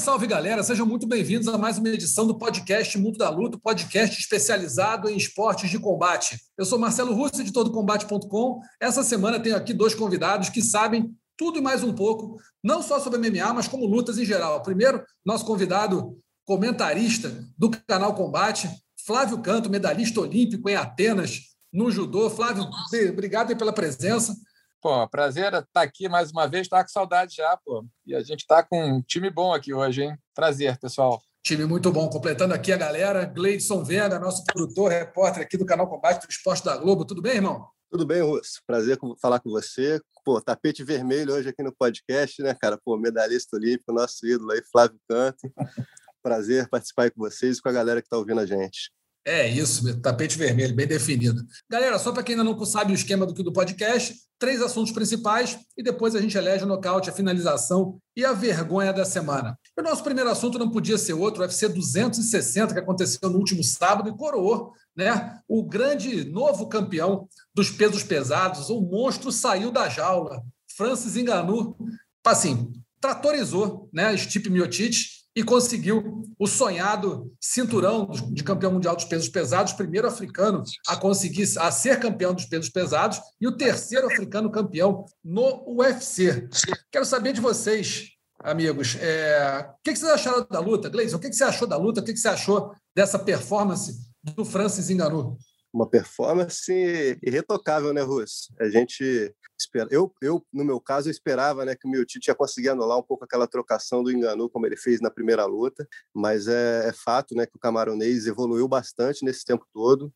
Salve, galera, sejam muito bem-vindos a mais uma edição do podcast Mundo da Luta, podcast especializado em esportes de combate. Eu sou Marcelo Russo, editor do Combate.com. Essa semana tenho aqui dois convidados que sabem tudo e mais um pouco, não só sobre MMA, mas como lutas em geral. Primeiro, nosso convidado comentarista do canal Combate, Flávio Canto, medalhista olímpico em Atenas, no judô. Flávio, obrigado pela presença. Pô, prazer estar aqui mais uma vez. Estava com saudade já, pô. E a gente está com um time bom aqui hoje, hein? Prazer, pessoal. Time muito bom. Completando aqui a galera, Gleidson Vega, nosso produtor, repórter aqui do canal Combate do Esporte da Globo. Tudo bem, irmão? Tudo bem, Russo. Prazer falar com você. Pô, tapete vermelho hoje aqui no podcast, né, cara? Pô, medalhista olímpico, nosso ídolo aí, Flávio Canto. Prazer participar aí com vocês e com a galera que está ouvindo a gente. É isso, tapete vermelho, bem definido. Galera, só para quem ainda não sabe o esquema do, do podcast, três assuntos principais e depois a gente elege o nocaute, a finalização e a vergonha da semana. O nosso primeiro assunto não podia ser outro, o UFC 260, que aconteceu no último sábado e coroou né, o grande novo campeão dos pesos pesados. O monstro saiu da jaula. Francis Ngannou, assim, tratorizou né, Stipe Miocic e conseguiu o sonhado cinturão de campeão mundial dos pesos pesados, primeiro africano a conseguir a ser campeão dos pesos pesados e o terceiro africano campeão no UFC. Quero saber de vocês, amigos, é... o que vocês acharam da luta? Gleison, o que você achou da luta? O que você achou dessa performance do Francis Ngannou? Uma performance irretocável, né, Russo? A gente. Eu, eu, no meu caso, eu esperava né, que o Miotite ia conseguir anular um pouco aquela trocação do Enganu, como ele fez na primeira luta, mas é, é fato né, que o camaronês evoluiu bastante nesse tempo todo.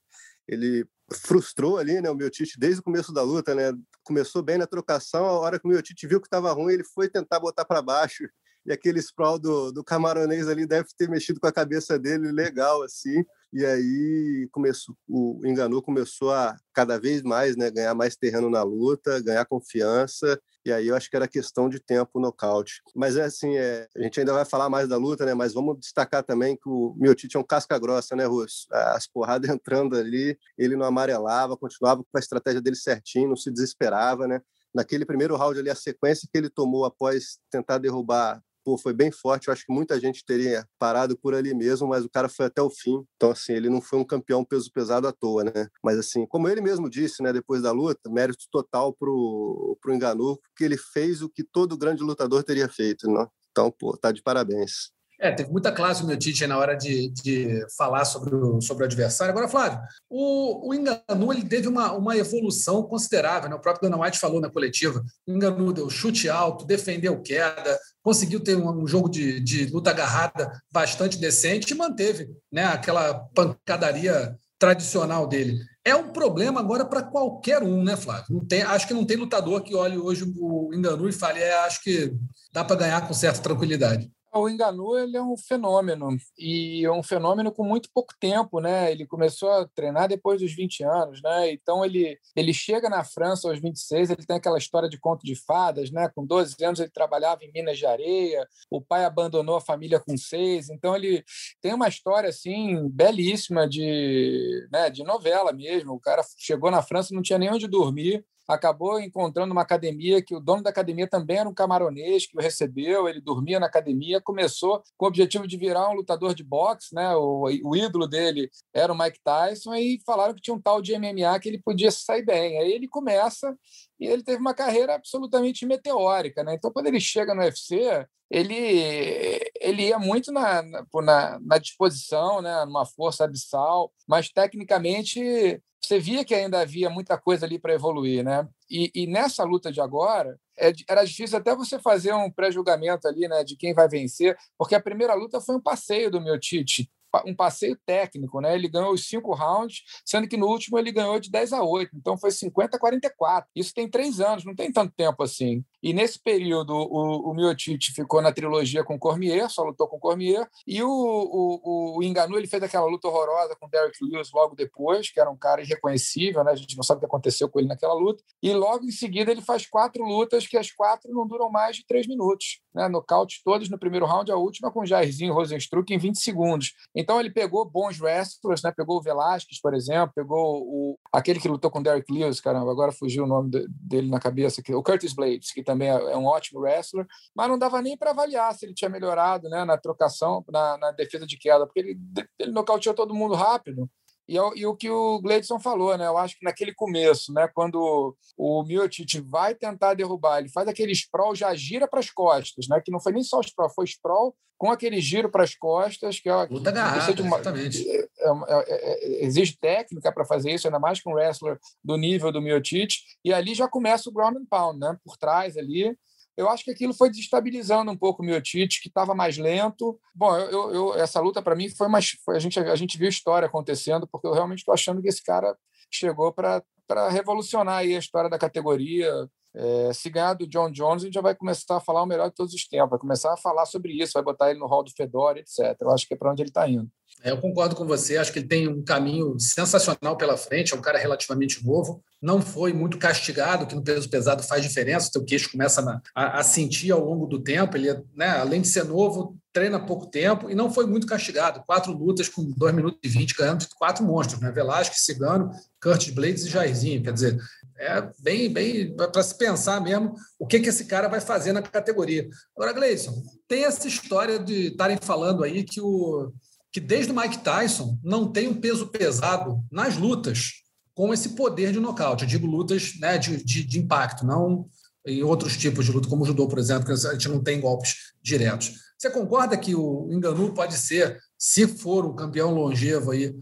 Ele frustrou ali, né, o Miotite desde o começo da luta, né? Começou bem na trocação, a hora que o Miotite viu que estava ruim, ele foi tentar botar para baixo. E aquele sprawl do, do camaronês ali deve ter mexido com a cabeça dele legal assim. E aí começou, o Enganou começou a cada vez mais, né, ganhar mais terreno na luta, ganhar confiança. E aí eu acho que era questão de tempo nocaute. Mas é assim, é, a gente ainda vai falar mais da luta, né? Mas vamos destacar também que o Miotite é um casca grossa, né, Russo? As porradas entrando ali, ele não amarelava, continuava com a estratégia dele certinho, não se desesperava, né? Naquele primeiro round ali, a sequência que ele tomou após tentar derrubar pô, foi bem forte. Eu acho que muita gente teria parado por ali mesmo, mas o cara foi até o fim. Então, assim, ele não foi um campeão peso pesado à toa, né? Mas, assim, como ele mesmo disse, né, depois da luta, mérito total pro, pro Enganu, que ele fez o que todo grande lutador teria feito, né? Então, pô, tá de parabéns. É, teve muita classe o meu Tite na hora de, de falar sobre o, sobre o adversário. Agora, Flávio, o, o Enganu ele teve uma, uma evolução considerável. Né? O próprio Dana White falou na coletiva. O Enganu deu chute alto, defendeu queda, conseguiu ter um, um jogo de, de luta agarrada bastante decente e manteve né, aquela pancadaria tradicional dele. É um problema agora para qualquer um, né, Flávio? Tem, acho que não tem lutador que olhe hoje o Enganu e fale, é, acho que dá para ganhar com certa tranquilidade. O Enganu ele é um fenômeno e é um fenômeno com muito pouco tempo, né? Ele começou a treinar depois dos 20 anos, né? Então ele ele chega na França aos 26, ele tem aquela história de conto de fadas, né? Com 12 anos ele trabalhava em minas de areia, o pai abandonou a família com seis, então ele tem uma história assim belíssima de, né, de novela mesmo. O cara chegou na França não tinha nem onde dormir, acabou encontrando uma academia que o dono da academia também era um camaronês que o recebeu, ele dormia na academia, começou com o objetivo de virar um lutador de boxe, né? O, o ídolo dele era o Mike Tyson e falaram que tinha um tal de MMA que ele podia sair bem. Aí ele começa e ele teve uma carreira absolutamente meteórica, né? Então quando ele chega no UFC, ele ele ia muito na, na, na disposição, né? Numa força abissal, mas tecnicamente você via que ainda havia muita coisa ali para evoluir, né? E, e, nessa luta de agora, é, era difícil até você fazer um pré-julgamento ali, né, de quem vai vencer, porque a primeira luta foi um passeio do meu Tite. Um passeio técnico, né? Ele ganhou os cinco rounds, sendo que no último ele ganhou de 10 a 8, então foi 50 a 44. Isso tem três anos, não tem tanto tempo assim. E nesse período, o, o Miocic ficou na trilogia com Cormier, só lutou com Cormier, e o, o, o Enganu ele fez aquela luta horrorosa com Derek Lewis logo depois, que era um cara irreconhecível, né? a gente não sabe o que aconteceu com ele naquela luta. E logo em seguida ele faz quatro lutas, que as quatro não duram mais de três minutos. Né? Nocaute todos no primeiro round, a última com Jairzinho Rosenstruck em 20 segundos. Então ele pegou bons wrestlers, né? pegou o Velasquez, por exemplo, pegou o, aquele que lutou com Derek Lewis, caramba, agora fugiu o nome dele na cabeça, o Curtis Blades, que também também é, é um ótimo wrestler, mas não dava nem para avaliar se ele tinha melhorado né, na trocação, na, na defesa de queda, porque ele, ele nocauteou todo mundo rápido. E, é e, o que o Gleidson falou, né? Eu acho que naquele começo, né? Quando o Miocic vai tentar derrubar, ele faz aquele sprawl, já gira para as costas, né? Que não foi nem só sprawl, foi sprawl com aquele giro para as costas, que é Luta agarrada, de uma, exatamente. É, é, é, exige técnica para fazer isso, ainda mais com um wrestler do nível do Miocic, e ali já começa o ground and pound, né? Por trás ali, eu acho que aquilo foi desestabilizando um pouco o Miotite, que estava mais lento. Bom, eu, eu essa luta para mim foi mais. Foi, a, gente, a gente viu história acontecendo, porque eu realmente estou achando que esse cara chegou para revolucionar aí a história da categoria. É, se ganhar do John Jones, a gente já vai começar a falar o melhor de todos os tempos, vai começar a falar sobre isso, vai botar ele no hall do Fedora, etc. Eu acho que é para onde ele está indo. É, eu concordo com você, acho que ele tem um caminho sensacional pela frente, é um cara relativamente novo, não foi muito castigado, que no peso pesado faz diferença, o teu queixo começa a, a sentir ao longo do tempo, ele, né, além de ser novo, treina pouco tempo e não foi muito castigado. Quatro lutas com 2 minutos e 20, ganhando de quatro monstros, né? Velasquez, Cigano, Curtis Blades e Jairzinho. Quer dizer, é bem, bem para se pensar mesmo o que, que esse cara vai fazer na categoria. Agora, Gleison, tem essa história de estarem falando aí que o que desde o Mike Tyson não tem um peso pesado nas lutas com esse poder de nocaute. Eu digo lutas né, de, de, de, impacto, não em outros tipos de luta, como o judô, por exemplo, que a gente não tem golpes diretos. Você concorda que o Enganu pode ser, se for um campeão longevo aí,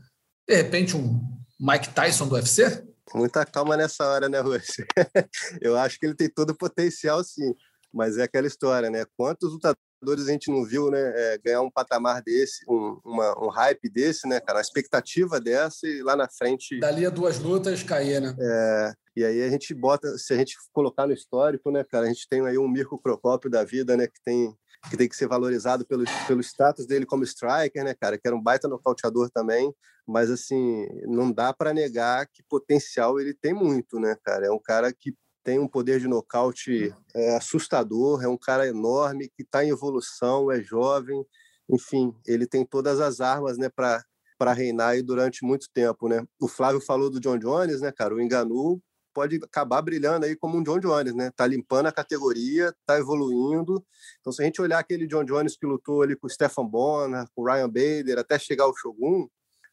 de repente um Mike Tyson do UFC? Muita calma nessa hora, né, Rússia? Eu acho que ele tem todo o potencial, sim. Mas é aquela história, né? Quantos lutadores a gente não viu, né, é, ganhar um patamar desse, um, uma, um hype desse, né, cara, uma expectativa dessa e lá na frente... Dali a duas lutas cair, né? É, e aí a gente bota, se a gente colocar no histórico, né, cara, a gente tem aí um Mirko Procópio da vida, né, que tem que tem que ser valorizado pelo, pelo status dele como striker, né, cara, que era um baita nocauteador também, mas assim, não dá para negar que potencial ele tem muito, né, cara? É um cara que tem um poder de nocaute é, assustador, é um cara enorme que está em evolução, é jovem, enfim, ele tem todas as armas, né, para reinar aí durante muito tempo, né? O Flávio falou do John Jones, né, cara? O Enganu pode acabar brilhando aí como um John Jones, né? Tá limpando a categoria, tá evoluindo. Então, se a gente olhar aquele John Jones que lutou ali com o Stefan Bonner, com o Ryan Bader, até chegar ao Shogun,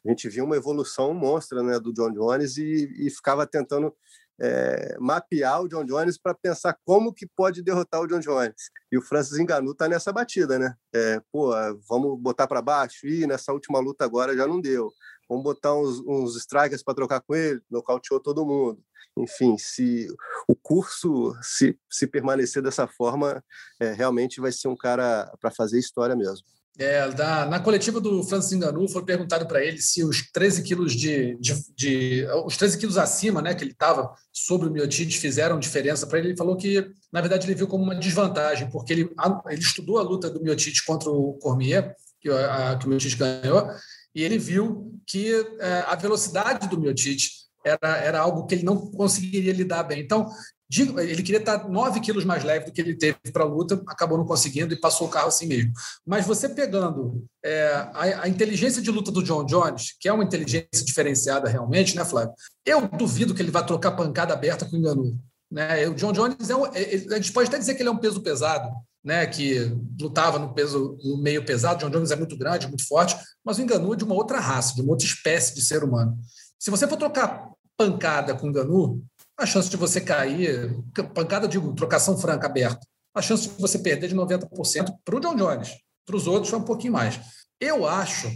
a gente viu uma evolução monstra, né, do John Jones e, e ficava tentando é, mapear o John Jones para pensar como que pode derrotar o John Jones. E o Francis Ngannou está nessa batida, né? É, pô, vamos botar para baixo? E nessa última luta agora já não deu. Vamos botar uns, uns strikers para trocar com ele? Nocauteou todo mundo. Enfim, se o curso se, se permanecer dessa forma, é, realmente vai ser um cara para fazer história mesmo. É, da, na coletiva do Francis Ngannou foi perguntado para ele se os 13 quilos de, de, de, os 13 quilos acima, né, que ele estava sobre o Miotite fizeram diferença para ele. Ele falou que na verdade ele viu como uma desvantagem porque ele, ele estudou a luta do Miotite contra o Cormier que, a, que o Miotite ganhou e ele viu que é, a velocidade do Miotite era, era algo que ele não conseguiria lidar bem. Então ele queria estar 9 quilos mais leve do que ele teve para a luta, acabou não conseguindo e passou o carro assim mesmo. Mas você pegando é, a, a, inteligência de luta do John Jones, que é uma inteligência diferenciada realmente, né, Flávio? Eu duvido que ele vá trocar pancada aberta com o Enganu. Né? O John Jones é um, é, a gente pode até dizer que ele é um peso pesado, né, que lutava no peso no meio pesado. John Jones é muito grande, muito forte, mas o Enganu é de uma outra raça, de uma outra espécie de ser humano. Se você for trocar pancada com o Enganu, a chance de você cair, pancada, digo, trocação franca aberta, a chance de você perder de 90% para o John Jones. Para os outros, foi um pouquinho mais. Eu acho,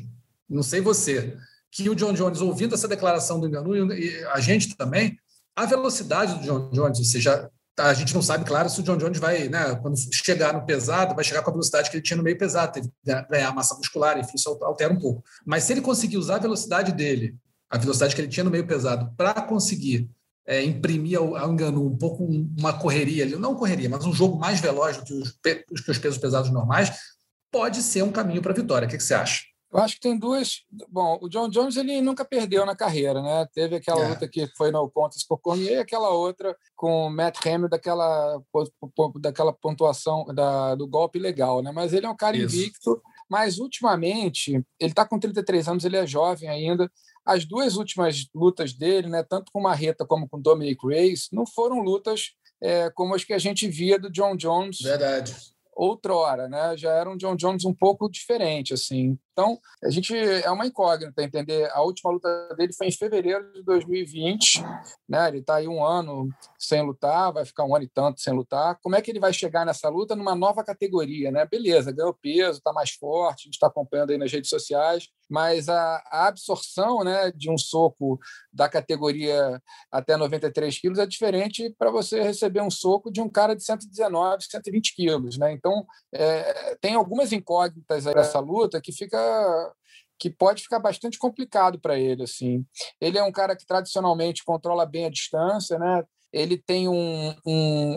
não sei você, que o John Jones, ouvindo essa declaração do Enganu, e a gente também, a velocidade do John Jones, ou seja, a gente não sabe, claro, se o John Jones vai, né, quando chegar no pesado, vai chegar com a velocidade que ele tinha no meio pesado, teve que ganhar massa muscular, enfim, isso altera um pouco. Mas se ele conseguir usar a velocidade dele, a velocidade que ele tinha no meio pesado, para conseguir é, imprimir ao, ao, um pouco uma correria não correria, mas um jogo mais veloz do que os, que os pesos pesados normais, pode ser um caminho para a vitória. O que, que você acha? Eu acho que tem duas. Bom, o John Jones ele nunca perdeu na carreira, né? Teve aquela é. luta que foi no Contest por Cormier e aquela outra com o Matt Hamill daquela, daquela pontuação da, do golpe legal, né? Mas ele é um cara Isso. invicto. Mas ultimamente ele está com 33 anos, ele é jovem ainda. As duas últimas lutas dele, né, tanto com Marreta como com Dominic Reyes, não foram lutas é, como as que a gente via do John Jones. Verdade outrora, né? Já era um John Jones um pouco diferente, assim. Então, a gente é uma incógnita entender. A última luta dele foi em fevereiro de 2020, né? Ele está aí um ano sem lutar, vai ficar um ano e tanto sem lutar. Como é que ele vai chegar nessa luta numa nova categoria, né? Beleza, ganhou peso, está mais forte, a gente está acompanhando aí nas redes sociais, mas a, a, absorção, né, de um soco da categoria até 93 quilos é diferente para você receber um soco de um cara de 119, 120 quilos, né? Então, é, tem algumas incógnitas aí nessa luta que fica que pode ficar bastante complicado para ele assim. Ele é um cara que tradicionalmente controla bem a distância, né? Ele tem um, um,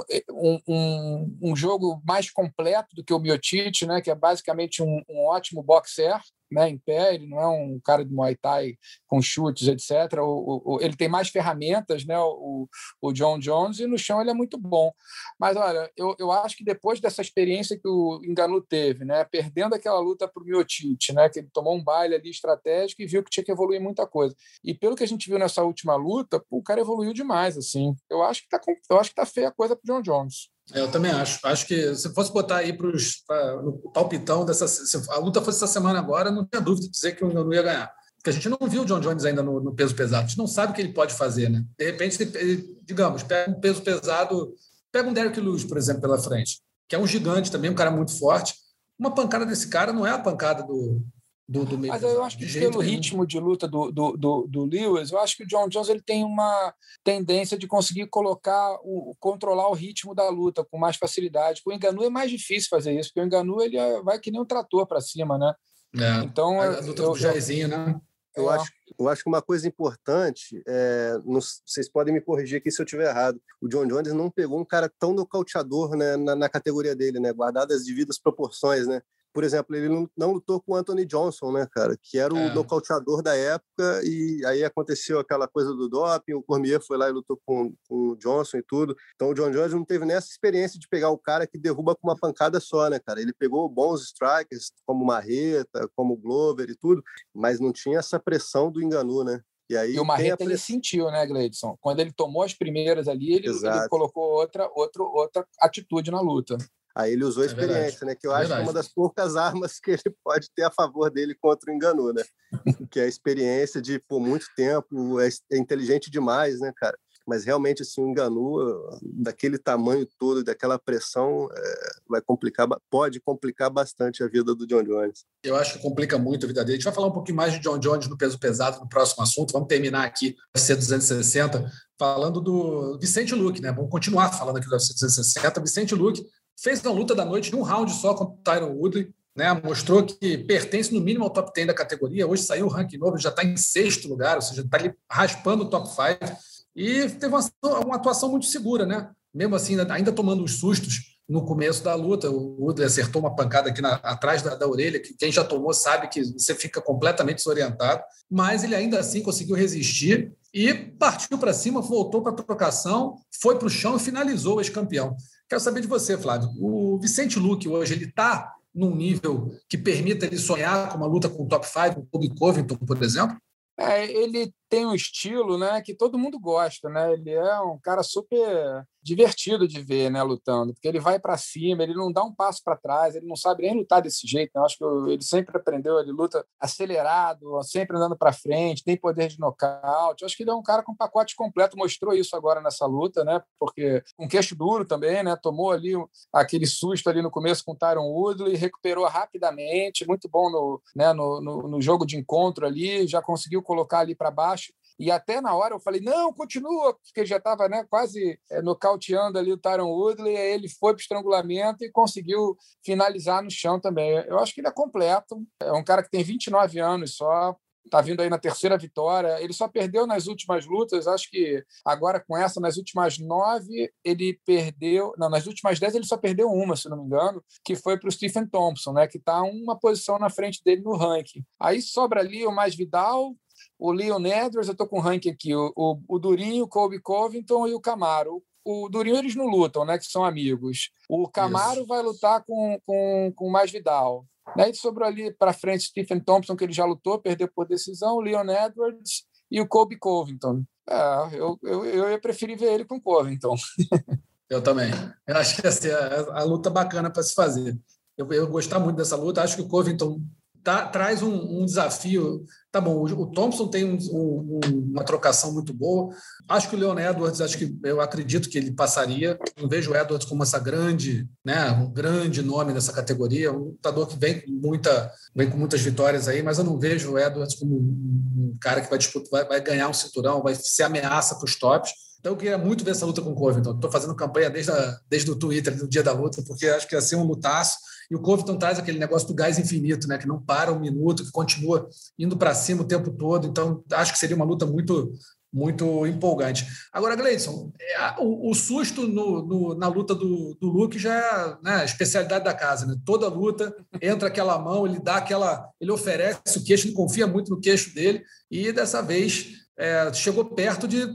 um, um, jogo mais completo do que o Miotite, né? Que é basicamente um, um ótimo boxer, né, em pé, ele não é um cara de Muay Thai com chutes, etc. O, o, ele tem mais ferramentas, né, o, o John Jones, e no chão ele é muito bom. Mas, olha, eu, eu acho que depois dessa experiência que o Enganu teve, né, perdendo aquela luta para o Miotite, né, que ele tomou um baile ali estratégico e viu que tinha que evoluir muita coisa. E pelo que a gente viu nessa última luta, o cara evoluiu demais, assim. Eu acho que tá, eu acho que tá feia a coisa para John Jones. É, eu também acho. Acho que se fosse botar aí para o palpitão dessa. Se a luta fosse essa semana agora, não tinha dúvida de dizer que o não ia ganhar. Porque a gente não viu o John Jones ainda no, no, peso pesado. A gente não sabe o que ele pode fazer, né? De repente, ele, digamos, pega um peso pesado, pega um Derek Lewis, por exemplo, pela frente, que é um gigante também, um cara muito forte. Uma pancada desse cara não é a pancada do, do, do Mas eu acho que pelo ritmo de luta do, do, do, do, Lewis, eu acho que o John Jones ele tem uma tendência de conseguir colocar, o, controlar o ritmo da luta com mais facilidade. Com o Enganu é mais difícil fazer isso, porque o Enganu ele é, vai que nem um trator para cima, né? É. Então, a luta eu, do Jairzinho, né? Eu, é. acho, eu acho que uma coisa importante, é, não, vocês podem me corrigir aqui se eu estiver errado, o John Jones não pegou um cara tão nocauteador né, na, na categoria dele, né, guardadas as devidas proporções, né? Por exemplo, ele não, não, lutou com o Anthony Johnson, né, cara, que era o é. nocauteador da época, e aí aconteceu aquela coisa do doping, o Cormier foi lá e lutou com, com o Johnson e tudo. Então o John Jones não teve nessa experiência de pegar o cara que derruba com uma pancada só, né, cara? Ele pegou bons strikers, como Marreta, como Glover e tudo, mas não tinha essa pressão do Enganu, né? E, aí, e o Marreta ele sentiu, né, Gleidson? Quando ele tomou as primeiras ali, ele, ele colocou outra, outra, outra atitude na luta. Aí ele usou a é experiência, é né? Que eu é acho que é uma das poucas armas que ele pode ter a favor dele contra o Enganu, né? que é a experiência de, por muito tempo, é, é inteligente demais, né, cara? Mas realmente, assim, o Enganu, daquele tamanho todo, daquela pressão, é, vai complicar, pode complicar bastante a vida do John Jones. Eu acho que complica muito a vida dele. A gente vai falar um pouquinho mais de John Jones no peso pesado no próximo assunto. Vamos terminar aqui UFC 260 falando do Vicente Luque, né? Vamos continuar falando aqui do UFC 260. Vicente Luque fez uma luta da noite de um round só contra o Tyron Woodley, né? mostrou que pertence no mínimo ao top 10 da categoria. Hoje saiu o ranking novo, já está em sexto lugar, ou seja, está ali raspando o top 5. E teve uma, uma, atuação muito segura, né? mesmo assim, ainda tomando os sustos no começo da luta. O Woodley acertou uma pancada aqui na, atrás da, da, orelha, que quem já tomou sabe que você fica completamente desorientado, mas ele ainda assim conseguiu resistir e partiu para cima, voltou para a trocação, foi para o chão e finalizou o ex-campeão. Quero saber de você, Flávio. O Vicente Luque hoje ele está num nível que permita ele sonhar com uma luta com o top 5, com o Kobe Covington, por exemplo? É, ele tem um estilo né, que todo mundo gosta. Né? Ele é um cara super divertido de ver, né, lutando, porque ele vai para cima, ele não dá um passo para trás, ele não sabe nem lutar desse jeito. Né? Eu acho que ele sempre aprendeu, ele luta acelerado, sempre andando para frente, tem poder de nocaute. Eu acho que ele é um cara com pacote completo, mostrou isso agora nessa luta, né? Porque um queixo duro também, né? Tomou ali aquele susto ali no começo com o Tyron Woodley, recuperou rapidamente, muito bom no, né, no, no, no jogo de encontro ali, já conseguiu colocar ali para baixo E até na hora eu falei, não, continua, porque já estava né, quase é, nocauteando ali o Tyron Woodley, aí ele foi para o estrangulamento e conseguiu finalizar no chão também. Eu acho que ele é completo, é um cara que tem 29 anos só, está vindo aí na terceira vitória. Ele só perdeu nas últimas lutas, acho que agora com essa, nas últimas nove, ele perdeu. Não, nas últimas dez, ele só perdeu uma, se não me engano, que foi para o Stephen Thompson, né, que está uma posição na frente dele no ranking. Aí sobra ali o mais Vidal. O Leon Edwards, eu estou com o ranking aqui, o, o, o Durinho, o Colby Covington e o Camaro o Durinho eles não lutam, né? Que são amigos. O Camaro Isso. vai lutar com, com, com Mais Vidal. Daí sobrou ali para frente Stephen Thompson, que ele já lutou, perdeu por decisão, o Leon Edwards e o Kobe Covington. É, eu, eu, eu ia preferir ver ele com o Covington. Eu também. Eu acho que essa é a, a luta bacana para se fazer. Eu, eu gostar muito dessa luta. Acho que o Covington tá, traz um, um, desafio. Tá bom, o, Thompson tem um, um, uma trocação muito boa. Acho que o Leon Edwards, acho que eu acredito que ele passaria. Não vejo o Edwards como essa grande, né, um grande nome nessa categoria, um lutador que vem com muita, vem com muitas vitórias aí, mas eu não vejo o Edwards como um, cara que vai disputar, vai, vai ganhar um cinturão, vai ser ameaça para os tops. Então eu queria muito ver essa luta com o Covington. Estou fazendo campanha desde, a, desde o Twitter, no dia da luta, porque acho que ia ser um lutaço. E o Covington traz aquele negócio do gás infinito, né? que não para um minuto, que continua indo para cima o tempo todo. Então acho que seria uma luta muito muito empolgante. Agora, Gleison, é, o, susto no, no, na luta do, do Luke já é né, especialidade da casa. Né? Toda luta entra aquela mão, ele dá aquela. ele oferece o queixo, ele confia muito no queixo dele, e dessa vez é, chegou perto de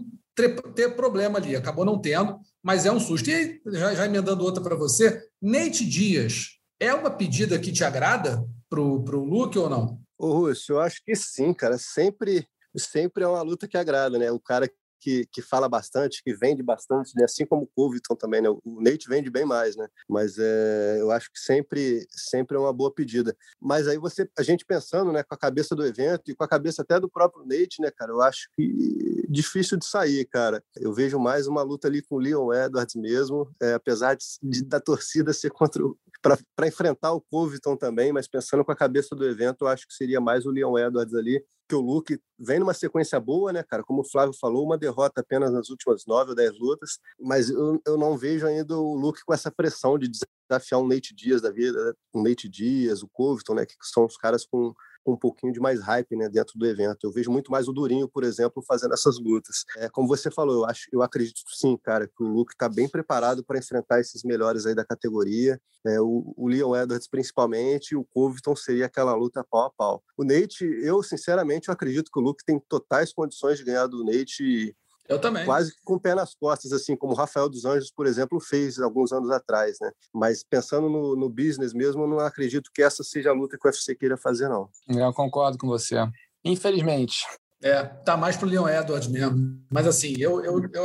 ter, problema ali. Acabou não tendo, mas é um susto. E já, já emendando outra para você, Nate Dias, é uma pedida que te agrada para o Luke ou não? Ô, Russo, eu acho que sim, cara. Sempre, sempre é uma luta que agrada, né? O cara que, que fala bastante, que vende bastante, né? assim como o Covington também, né? O Nate vende bem mais, né? Mas é, eu acho que sempre, sempre é uma boa pedida. Mas aí você, a gente pensando, né, com a cabeça do evento e com a cabeça até do próprio Nate, né, cara? Eu acho que difícil de sair, cara. Eu vejo mais uma luta ali com o Leon Edwards mesmo, é, apesar de, de, da torcida ser contra o, para enfrentar o Covington também, mas pensando com a cabeça do evento, eu acho que seria mais o Leon Edwards ali, que o Luke vem numa sequência boa, né, cara? Como o Flávio falou, uma derrota apenas nas últimas nove ou dez lutas, mas eu, eu não vejo ainda o Luke com essa pressão de desafiar um Nate Dias da vida, né? um Nate Dias, o Covington, né, que são os caras com com um pouquinho de mais hype né, dentro do evento. Eu vejo muito mais o Durinho, por exemplo, fazendo essas lutas. É, como você falou, eu, acho, eu acredito sim, cara, que o Luke está bem preparado para enfrentar esses melhores aí da categoria. É, o, o Leon Edwards, principalmente, e o Covington seria aquela luta pau a pau. O Nate, eu sinceramente eu acredito que o Luke tem totais condições de ganhar do Nate eu também. Quase com o pé nas costas, assim, como o Rafael dos Anjos, por exemplo, fez alguns anos atrás, né? Mas pensando no, no business mesmo, eu não acredito que essa seja a luta que o UFC queira fazer, não. Eu concordo com você. Infelizmente. É, tá mais pro Leon Edwards mesmo. Mas assim, eu, eu, eu,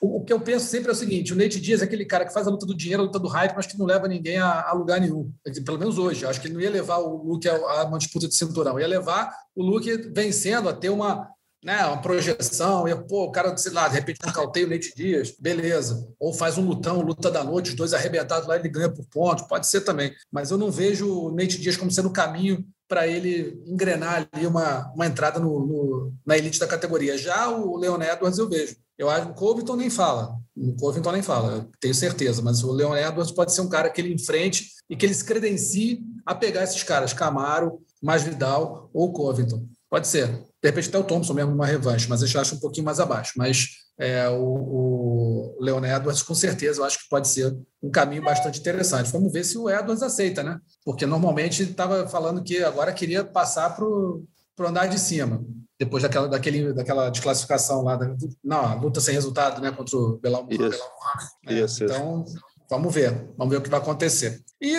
o, o, que eu penso sempre é o seguinte: o Nate Diaz é aquele cara que faz a luta do dinheiro, a luta do hype, mas que não leva ninguém a, a lugar nenhum. Pelo menos hoje. Acho que ele não ia levar o Luke a, a uma disputa de cinturão, ia levar o Luke vencendo a ter uma, né, uma projeção, e, pô, o cara, sei lá, de repente nocauteia o Nate Dias, beleza. Ou faz um lutão, luta da noite, os dois arrebentados lá, ele ganha por ponto, pode ser também. Mas eu não vejo o Nate Dias como sendo o caminho para ele engrenar ali uma, uma entrada no, no, na elite da categoria. Já o Leon Edwards eu vejo. Eu acho que o Covington nem fala. O Covington nem fala, tenho certeza. Mas o Leon Edwards pode ser um cara que ele enfrente e que ele se credencie a pegar esses caras, Camaro, Masvidal ou Covington. Pode ser. De repente até o Thompson mesmo numa revanche, mas eu acho um pouquinho mais abaixo. Mas é, o, o Leon Edwards, com certeza, eu acho que pode ser um caminho bastante interessante. Vamos ver se o Edwards aceita, né? Porque normalmente estava falando que agora queria passar para o andar de cima, depois daquela, daquele, daquela desclassificação lá, da, não, luta sem resultado, né? Contra o Belal. Isso. É, isso, então, vamos ver, vamos ver o que vai acontecer. E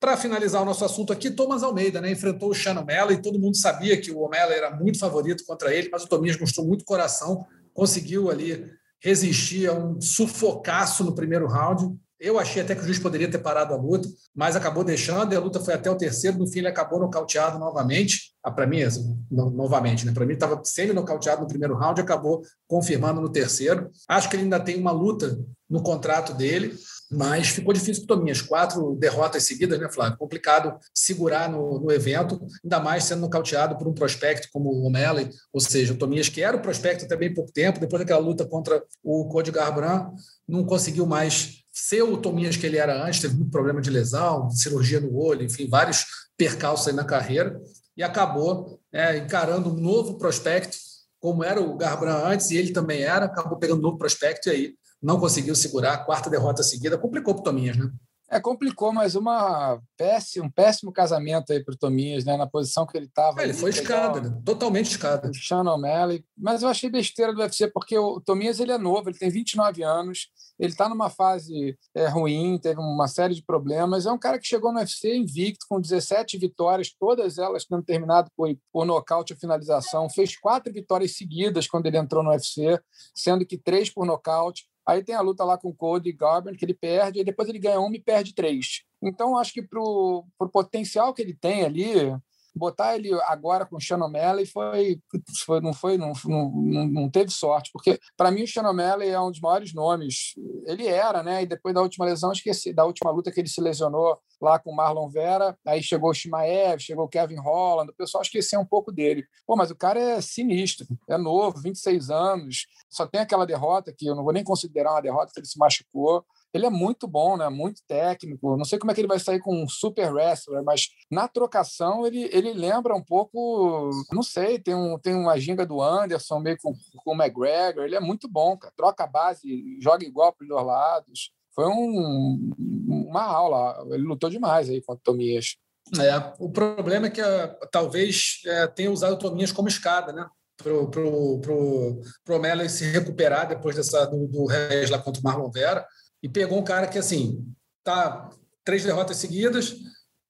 para finalizar o nosso assunto aqui, Thomas Almeida né, enfrentou o Shannon Mello e todo mundo sabia que o O'Malley era muito favorito contra ele, mas o Tominhas mostrou muito coração, conseguiu ali resistir a um sufocaço no primeiro round. Eu achei até que o juiz poderia ter parado a luta, mas acabou deixando e a luta foi até o terceiro. No fim, ele acabou nocauteado novamente. Ah, para mim, assim, no, novamente, né? Para mim, estava semi-nocauteado no primeiro round e acabou confirmando no terceiro. Acho que ele ainda tem uma luta no contrato dele mas ficou difícil para o Tominhas. Quatro derrotas seguidas, né, Flávio? Complicado segurar no, no, evento, ainda mais sendo nocauteado por um prospecto como o O'Malley, ou seja, o Tominhas, que era o prospecto até bem pouco tempo, depois daquela luta contra o Cody Garbrandt, não conseguiu mais ser o Tominhas que ele era antes, teve muito problema de lesão, cirurgia no olho, enfim, vários percalços aí na carreira, e acabou é, encarando um novo prospecto, como era o Garbrandt antes, e ele também era, acabou pegando um novo prospecto e aí não conseguiu segurar, a quarta derrota seguida, complicou para o Tominhas, né? É, complicou, mas uma péssimo, um péssimo casamento aí para o Tominhas, né? Na posição que ele estava. É, ele foi escada, né? totalmente escada. Shannon O'Malley. Mas eu achei besteira do UFC, porque o Tominhas ele é novo, ele tem 29 anos, ele está numa fase é, ruim, teve uma série de problemas. É um cara que chegou no UFC invicto, com 17 vitórias, todas elas tendo terminado por, por nocaute ou finalização. Fez quatro vitórias seguidas quando ele entrou no UFC, sendo que três por nocaute. Aí tem a luta lá com o Cody Garbrandt, que ele perde, e depois ele ganha uma e perde três. Então, acho que para o potencial que ele tem ali, botar ele agora com o Shannon O'Malley foi, foi, não foi não, não, não teve sorte porque para mim o Shannon O'Malley é um dos maiores nomes. Ele era né e depois da última lesão esqueci da última luta que ele se lesionou lá com o Marlon Vera aí chegou o Shimaev chegou o Kevin Holland o pessoal esqueceu um pouco dele. Pô mas o cara é sinistro é novo 26 anos só tem aquela derrota que eu não vou nem considerar uma derrota que ele se machucou ele é muito bom, né? Muito técnico. Não sei como é que ele vai sair com um super wrestler, mas na trocação ele, ele lembra um pouco, não sei, tem, um, tem uma ginga do Anderson meio com, com o McGregor. Ele é muito bom, cara. Troca a base, joga igual para os dois lados. Foi um, uma aula. Ele lutou demais aí contra o Tomias. É, o problema é que uh, talvez é, tenha usado o Tomias como escada, né? Pro, pro, pro, pro O'Malley se recuperar depois dessa, do, do Reis lá contra o Marlon Vera e pegou um cara que, assim, tá três derrotas seguidas,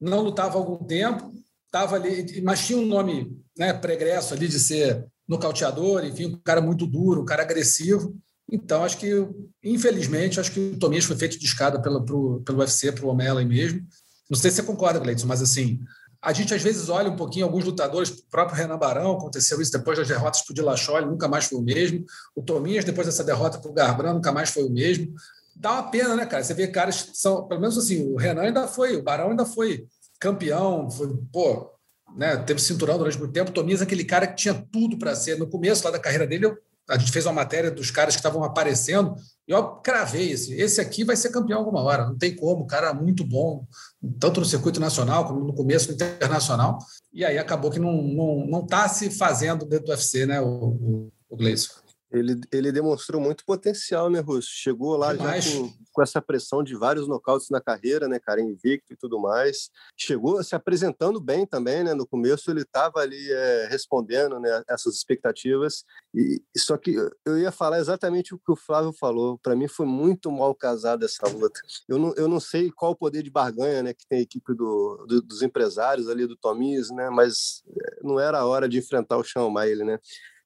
não lutava há algum tempo, estava ali, mas tinha um nome né, pregresso ali de ser nocauteador, enfim, um cara muito duro, um cara agressivo. Então, acho que, infelizmente, acho que o Tomias foi feito de escada pelo, pro, pelo UFC, para o O'Malley mesmo. Não sei se você concorda, Gleison, mas assim, a gente às vezes olha um pouquinho alguns lutadores, o próprio Renan Barão, aconteceu isso depois das derrotas para o ele nunca mais foi o mesmo. O Tomias, depois dessa derrota para o Garbrandt, nunca mais foi o mesmo dá uma pena, né, cara? Você vê caras que são, pelo menos assim, o Renan ainda foi, o Barão ainda foi campeão, foi, pô, né, teve cinturão durante muito tempo. Tomias é aquele cara que tinha tudo para ser. No começo lá da carreira dele, eu, a gente fez uma matéria dos caras que estavam aparecendo e eu cravei esse. Esse aqui vai ser campeão alguma hora, não tem como. Cara é muito bom, tanto no circuito nacional como no começo no internacional. E aí acabou que não não, não tá se fazendo dentro do UFC, né, o, o, o Gleison. Ele, ele demonstrou muito potencial, né, Russo? Chegou lá Demais. já com, com, essa pressão de vários nocautes na carreira, né, cara, invicto e tudo mais. Chegou se apresentando bem também, né? No começo ele estava ali é, respondendo né, essas expectativas. E só que eu ia falar exatamente o que o Flávio falou. Para mim foi muito mal casada essa luta. Eu não, eu não sei qual o poder de barganha, né, que tem a equipe do, do dos empresários ali do Tomis, né? Mas é, não era a hora de enfrentar o Sean Maile, né?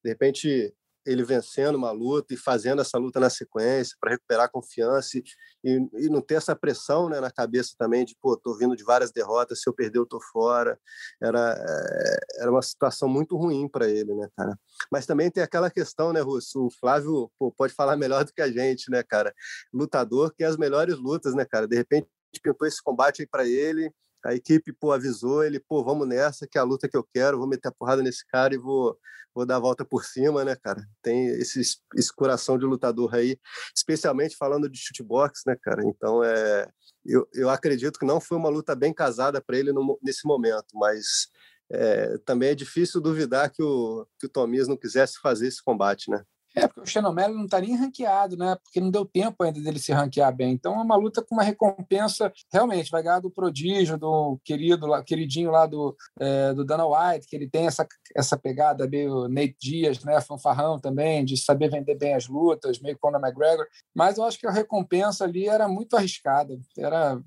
De repente ele vencendo uma luta e fazendo essa luta na sequência para recuperar a confiança e, e, não ter essa pressão né, na cabeça também de, pô, tô vindo de várias derrotas, se eu perder eu tô fora. Era, eh, era uma situação muito ruim para ele, né, cara? Mas também tem aquela questão, né, Russo? O Flávio pô, pode falar melhor do que a gente, né, cara? Lutador que as melhores lutas, né, cara? De repente pintou esse combate aí para ele, a equipe pô, avisou ele, pô, vamos nessa, que é a luta que eu quero, vou meter a porrada nesse cara e vou, vou dar a volta por cima, né, cara? Tem esse, esse coração de lutador aí, especialmente falando de chutebox, né, cara? Então, é, eu, eu acredito que não foi uma luta bem casada para ele no, nesse momento, mas é, também é difícil duvidar que o, que o Tomias não quisesse fazer esse combate, né? É, porque o Xenomelo não está nem ranqueado, né? Porque não deu tempo ainda dele se ranquear bem. Então é uma luta com uma recompensa, realmente, vai ganhar do prodígio, do querido, queridinho lá do, é, do Dana White, que ele tem essa, essa pegada meio Nate Dias, né? Fanfarrão também, de saber vender bem as lutas, meio Conor McGregor. Mas eu acho que a recompensa ali era muito arriscada. Era.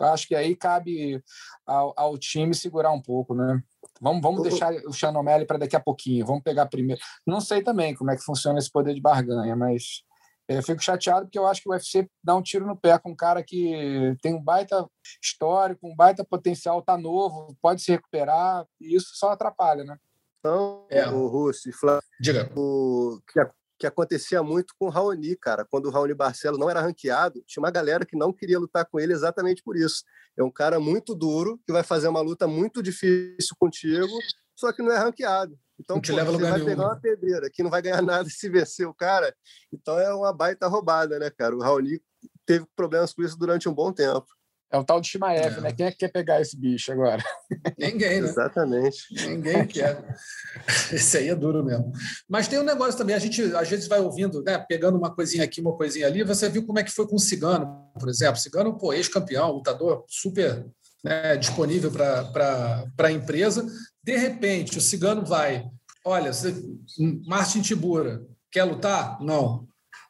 acho que aí cabe ao, ao time segurar um pouco, né? Vamos, vamos deixar o Chanomelli para daqui a pouquinho. Vamos pegar primeiro. Não sei também como é que funciona esse poder de barganha, mas eu fico chateado porque eu acho que o UFC dá um tiro no pé com um cara que tem um baita histórico, um baita potencial, tá novo, pode se recuperar, e isso só atrapalha, né? Então, é. o Russo, Flávio, Diga. O que que acontecia muito com o Raoni, cara. Quando o Raoni Barcelo não era ranqueado, tinha uma galera que não queria lutar com ele exatamente por isso. É um cara muito duro, que vai fazer uma luta muito difícil contigo, só que não é ranqueado. Então, pô, você vai pegar uma pedreira que não vai ganhar nada se vencer o cara. Então é uma baita roubada, né, cara? O Raoni teve problemas com isso durante um bom tempo. É o tal de Shimaev, é. né? Quem é que quer pegar esse bicho agora? Ninguém, né? Exatamente. Ninguém quer. Esse aí é duro mesmo. Mas tem um negócio também, a gente às vezes vai ouvindo, né? Pegando uma coisinha aqui, uma coisinha ali. Você viu como é que foi com o Cigano, por exemplo. Cigano, pô, ex-campeão, lutador super né, disponível para a empresa. De repente, o Cigano vai. Olha, você, Martin Tibura, quer lutar? Não.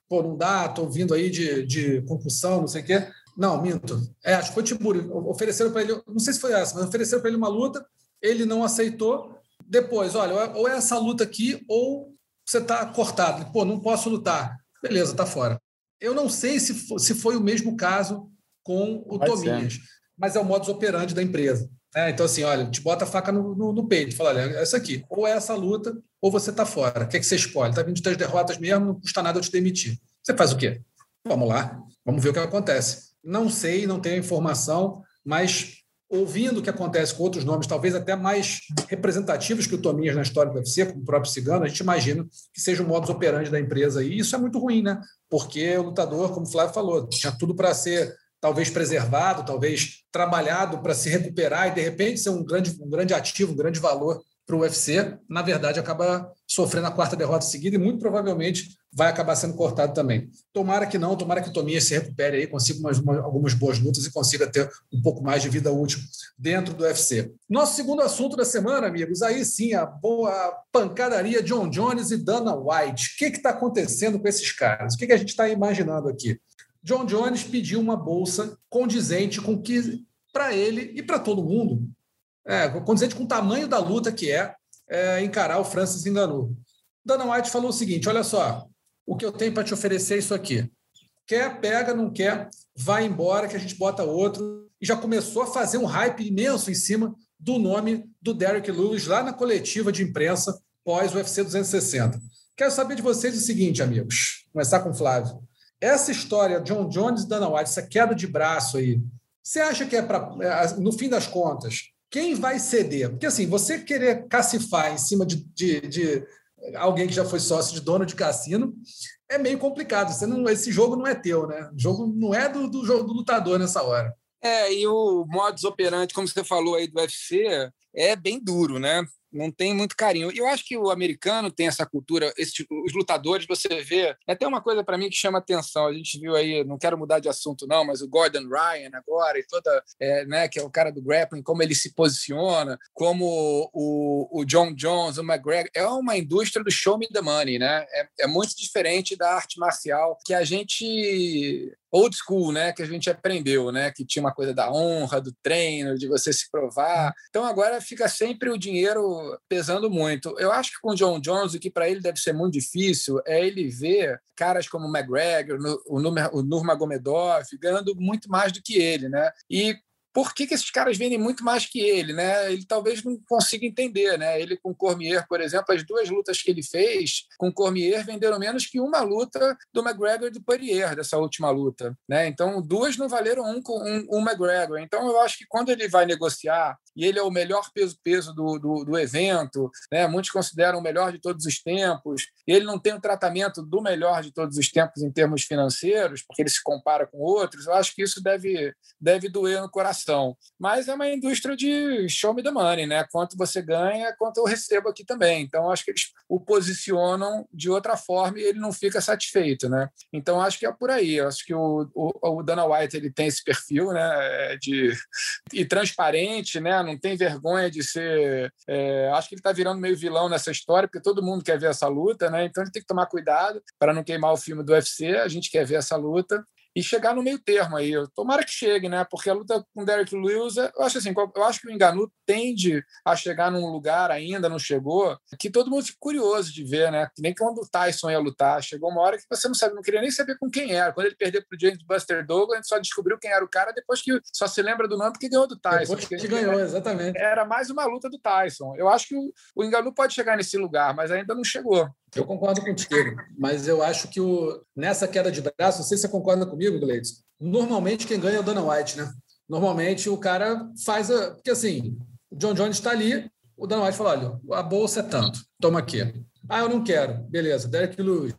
Pô, não dá, estou vindo aí de, de concussão, não sei o quê não, minto. É, acho que foi Tiburi. Ofereceram para ele, não sei se foi essa, mas ofereceram para ele uma luta, ele não aceitou. Depois, olha, ou é essa luta aqui, ou você está cortado. Pô, não posso lutar. Beleza, está fora. Eu não sei se foi, se foi o mesmo caso com o Pode Tominhas, ser. mas é o modus operandi da empresa. É, então, assim, olha, te bota a faca no, no, no peito. Fala, olha, é essa aqui. Ou é essa luta, ou você está fora. O que, é que você escolhe? Está vindo de três derrotas mesmo, não custa nada eu te demitir. Você faz o quê? Vamos lá, vamos ver o que acontece. Não sei, não tenho informação, mas ouvindo o que acontece com outros nomes, talvez até mais representativos que o Tominhas na história do UFC, como o próprio Cigano, a gente imagina que seja o modus operandi da empresa. E isso é muito ruim, né? Porque o lutador, como o Flávio falou, tinha tudo para ser talvez preservado, talvez trabalhado para se recuperar e, de repente, ser um grande, um grande ativo, um grande valor para o UFC, na verdade, acaba sofrendo a quarta derrota seguida e muito provavelmente vai acabar sendo cortado também. Tomara que não, tomara que o Tominha se recupere aí, consiga umas, uma, algumas boas lutas e consiga ter um pouco mais de vida útil dentro do UFC. Nosso segundo assunto da semana, amigos, aí sim, a boa pancadaria John Jones e Dana White. O que está acontecendo com esses caras? O que, que a gente está imaginando aqui? John Jones pediu uma bolsa condizente com que, para ele e para todo mundo, é, condizente com o tamanho da luta que é, é encarar o Francis Ngannou. Dana White falou o seguinte: olha só, o que eu tenho para te oferecer é isso aqui. Quer, pega, não quer, vai embora que a gente bota outro. E já começou a fazer um hype imenso em cima do nome do Derek Lewis lá na coletiva de imprensa pós UFC 260. Quero saber de vocês o seguinte, amigos. Começar com o Flávio. Essa história, John Jones e Dana White, essa queda de braço aí, você acha que é para, é, no fim das contas, quem vai ceder? Porque assim, você querer cacifar em cima de, de, de alguém que já foi sócio de dono de cassino é meio complicado. Você não, esse jogo não é teu, né? O jogo não é do, do, do lutador nessa hora. É, e o modus operandi, como você falou aí do UFC, é bem duro, né? Não tem muito carinho. E eu acho que o americano tem essa cultura, esse, tipo, os lutadores, você vê. É até uma coisa para mim que chama atenção. A gente viu aí, não quero mudar de assunto, não, mas o Gordon Ryan agora, e toda, é, né, que é o cara do grappling, como ele se posiciona, como o, o John Jones, o McGregor. É uma indústria do show me the money, né? É, é muito diferente da arte marcial que a gente old school, né, que a gente aprendeu, né, que tinha uma coisa da honra, do treino, de você se provar. Então agora fica sempre o dinheiro pesando muito. Eu acho que com o John Jones o que para ele deve ser muito difícil é ele ver caras como o McGregor, o, o Nurmagomedov ganhando muito mais do que ele, né? E por que, que esses caras vendem muito mais que ele, né? Ele talvez não consiga entender, né? Ele com Cormier, por exemplo, as duas lutas que ele fez com Cormier venderam menos que uma luta do McGregor e do Poirier dessa última luta, né? Então duas não valeram um com um, um McGregor. Então eu acho que quando ele vai negociar e ele é o melhor peso-peso do, do, do, evento, né? muitos consideram o melhor de todos os tempos, ele não tem o tratamento do melhor de todos os tempos em termos financeiros, porque ele se compara com outros, eu acho que isso deve, deve doer no coração. Mas é uma indústria de show me the money, né? Quanto você ganha, quanto eu recebo aqui também. Então, acho que eles o posicionam de outra forma e ele não fica satisfeito, né? Então, acho que é por aí. Acho que o, o, o Dana White ele tem esse perfil, né? De, e transparente, né? não tem vergonha de ser. É, acho que ele está virando meio vilão nessa história, porque todo mundo quer ver essa luta, né? Então ele tem que tomar cuidado para não queimar o filme do UFC. A gente quer ver essa luta e chegar no meio termo aí. Tomara que chegue, né? Porque a luta com Derek Lewis, eu acho assim, eu acho que o Enganu tende a chegar num lugar ainda não chegou, que todo mundo fica curioso de ver, né? Que nem quando o Tyson ia lutar, chegou uma hora que você não sabe, não queria nem saber com quem era. Quando ele perdeu para o James Buster Douglas, a gente só descobriu quem era o cara depois que só se lembra do nome porque ganhou do Tyson. Depois que ganhou, exatamente. Era mais uma luta do Tyson. Eu acho que o, o Enganu pode chegar nesse lugar, mas ainda não chegou. Eu concordo contigo, mas eu acho que o, nessa queda de braço, não sei se você concorda comigo, Gleidson, normalmente quem ganha é o Dana White, né? Normalmente o cara faz a. Porque assim, o John Jones está ali, o Dana White fala: olha, a bolsa é tanto, toma aqui. Ah, eu não quero. Beleza, Derek Lewis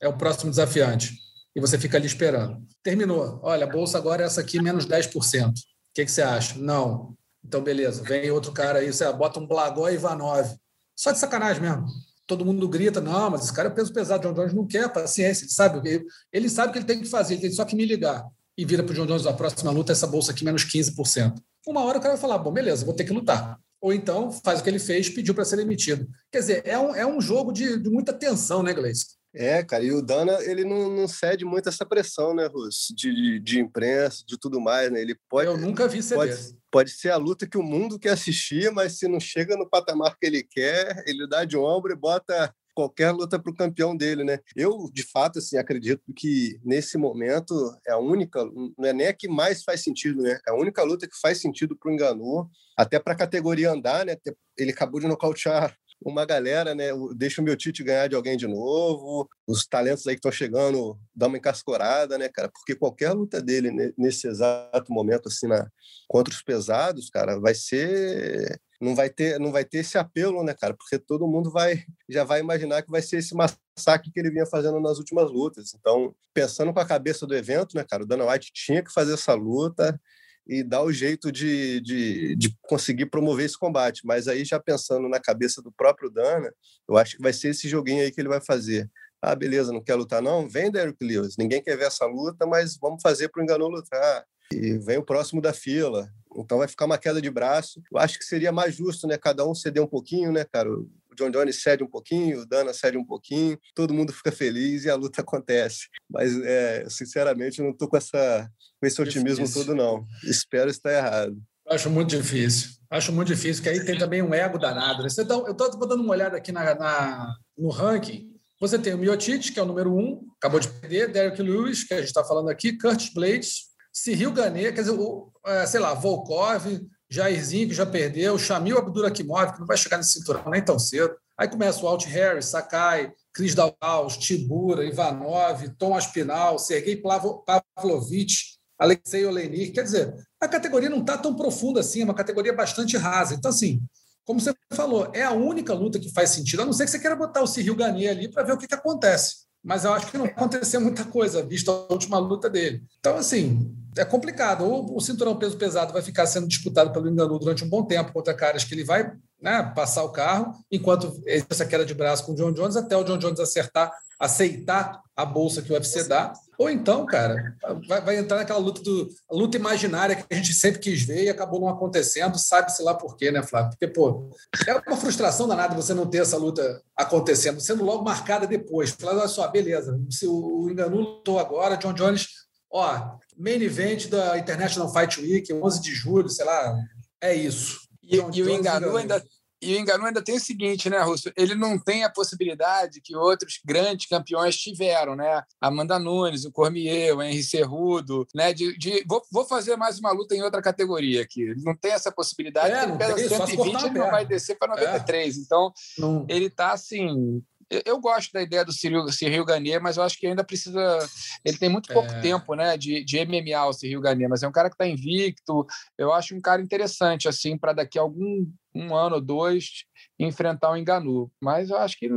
é o próximo desafiante. E você fica ali esperando. Terminou. Olha, a bolsa agora é essa aqui, menos 10%. O que, que você acha? Não. Então, beleza. Vem outro cara aí, você bota um Blagó e Ivanov. Só de sacanagem mesmo. Todo mundo grita, não, mas esse cara é peso pesado. John Jones não quer paciência. Ele sabe, ele, ele sabe o que ele tem que fazer. Ele tem só que me ligar. E vira para o John Jones, a próxima luta, essa bolsa aqui, menos 15%. Uma hora o cara vai falar, bom, beleza, vou ter que lutar ou então faz o que ele fez, pediu para ser demitido. Quer dizer, é um, é um jogo de, de muita tensão, né, Gleice? É, cara, e o Dana, ele não, não cede muito essa pressão, né, Russo? De, de, de, imprensa, de tudo mais, né? Ele pode. Eu nunca vi ceder. Pode, pode ser a luta que o mundo quer assistir, mas se não chega no patamar que ele quer, ele dá de ombro e bota qualquer luta para o campeão dele, né? Eu, de fato, assim, acredito que nesse momento é a única, não é nem a que mais faz sentido, né? É a única luta que faz sentido para o Enganu, até para a categoria andar, né? Ele acabou de nocautear uma galera, né? Deixa o meu Tite ganhar de alguém de novo. Os talentos aí que estão chegando dá uma encascorada, né, cara? Porque qualquer luta dele nesse exato momento, assim, na, contra os pesados, cara, vai ser não vai ter não vai ter esse apelo, né, cara? Porque todo mundo vai já vai imaginar que vai ser esse massacre que ele vinha fazendo nas últimas lutas. Então, pensando com a cabeça do evento, né, cara, o Dana White tinha que fazer essa luta e dar o jeito de, de, de conseguir promover esse combate. Mas aí, já pensando na cabeça do próprio Dana, eu acho que vai ser esse joguinho aí que ele vai fazer. Ah, beleza, não quer lutar não? Vem Derrick Lewis. Ninguém quer ver essa luta, mas vamos fazer para o Enganou lutar. E vem o próximo da fila. Então vai ficar uma queda de braço. Eu acho que seria mais justo, né? Cada um ceder um pouquinho, né, cara? John Jones cede um pouquinho, o Dana cede um pouquinho, todo mundo fica feliz e a luta acontece. Mas, é, sinceramente, eu não estou com, essa, com esse otimismo difícil. todo, não. Espero estar errado. Acho muito difícil. Acho muito difícil, que aí tem também um ego danado. Né? Você tá, eu estou dando uma olhada aqui na, na, no ranking. Você tem o Miotite, que é o número um, acabou de perder, Derek Lewis, que a gente está falando aqui, Curtis Blades, Cyril Gane, quer dizer, o, é, sei lá, Volkov, Jairzinho, que já perdeu, Shamil Abdurakimov, que não vai chegar nesse cinturão nem tão cedo. Aí começa o Alt Harris, Sakai, Cris Dalgaus, Tibura, Ivanov, Tom Aspinal, Sergei Pavlovich, Alexei Olenik. Quer dizer, a categoria não está tão profunda assim, é uma categoria bastante rasa. Então, assim, como você falou, é a única luta que faz sentido, a não ser que você queira botar o Cyril Gane ali para ver o que, que acontece. Mas eu acho que não aconteceu muita coisa, visto a última luta dele. Então, assim, é complicado. Ou o cinturão peso pesado vai ficar sendo disputado pelo Enganu durante um bom tempo contra caras que ele vai né, passar o carro, enquanto essa queda de braço com o John Jones, até o John Jones acertar, aceitar a bolsa que o UFC dá. Ou então, cara, vai, vai entrar naquela luta do luta imaginária que a gente sempre quis ver e acabou não acontecendo, sabe-se lá por quê, né, Flávio? Porque, pô, é uma frustração danada você não ter essa luta acontecendo, sendo logo marcada depois. Falar, olha só, beleza, se o Enganu lutou agora, John Jones, ó, main event da International Fight Week, 11 de julho, sei lá, é isso. E, e o Enganu ainda e o Enganu ainda tem o seguinte, né, Russo? Ele não tem a possibilidade que outros grandes campeões tiveram, né? Amanda Nunes, o Cormier, o Henry Cerrudo, né? De, de vou, vou, fazer mais uma luta em outra categoria aqui. Ele não tem essa possibilidade. É, ele pesa 120 ele não vai descer para 93. É. Então, não. ele está assim eu gosto da ideia do Cyril, Cyril Ganier, mas eu acho que ainda precisa. Ele tem muito pouco é. tempo né, de, de MMA, o Cyril Ganier, mas é um cara que está invicto. Eu acho um cara interessante, assim, para daqui a algum um ano ou dois enfrentar o Enganu. Mas eu acho que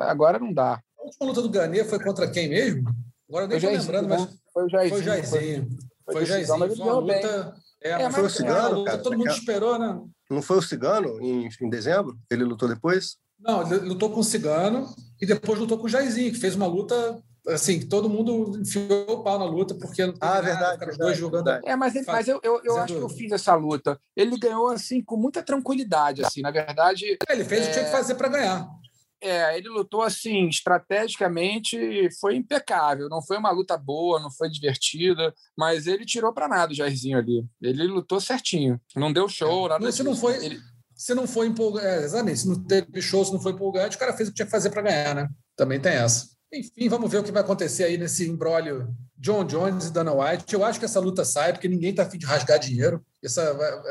agora não dá. A última luta do Ganier foi contra quem mesmo? Agora eu nem estou lembrando, mas. Foi o Jairzinho. Foi o Jairzinho. Foi, o Jairzinho. Mas ele foi uma luta. É, é, foi o Cigano, cara, todo mundo esperou, né? Não foi o Cigano em, em dezembro? Ele lutou depois? Não, ele lutou com o Cigano e depois lutou com o Jairzinho, que fez uma luta assim, todo mundo enfiou o pau na luta, porque não ah, verdade, os dois jogando. É, mas, mas eu, eu, eu acho que eu fiz essa luta. Ele ganhou assim com muita tranquilidade, assim, na verdade. É, ele fez é... o que tinha que é, fazer para ganhar. É, ele lutou assim, estrategicamente, foi impecável. Não foi uma luta boa, não foi divertida, mas ele tirou para nada o Jairzinho ali. Ele lutou certinho. Não deu show, nada Isso não foi. Ele se não foi empolgante, é, exatamente, se não teve show, se não foi empolgante, o cara fez o que tinha que fazer para ganhar, né? Também tem essa. Enfim, vamos ver o que vai acontecer aí nesse embrólio John Jones e Dana White. Eu acho que essa luta sai, porque ninguém está afim de rasgar dinheiro. Essa,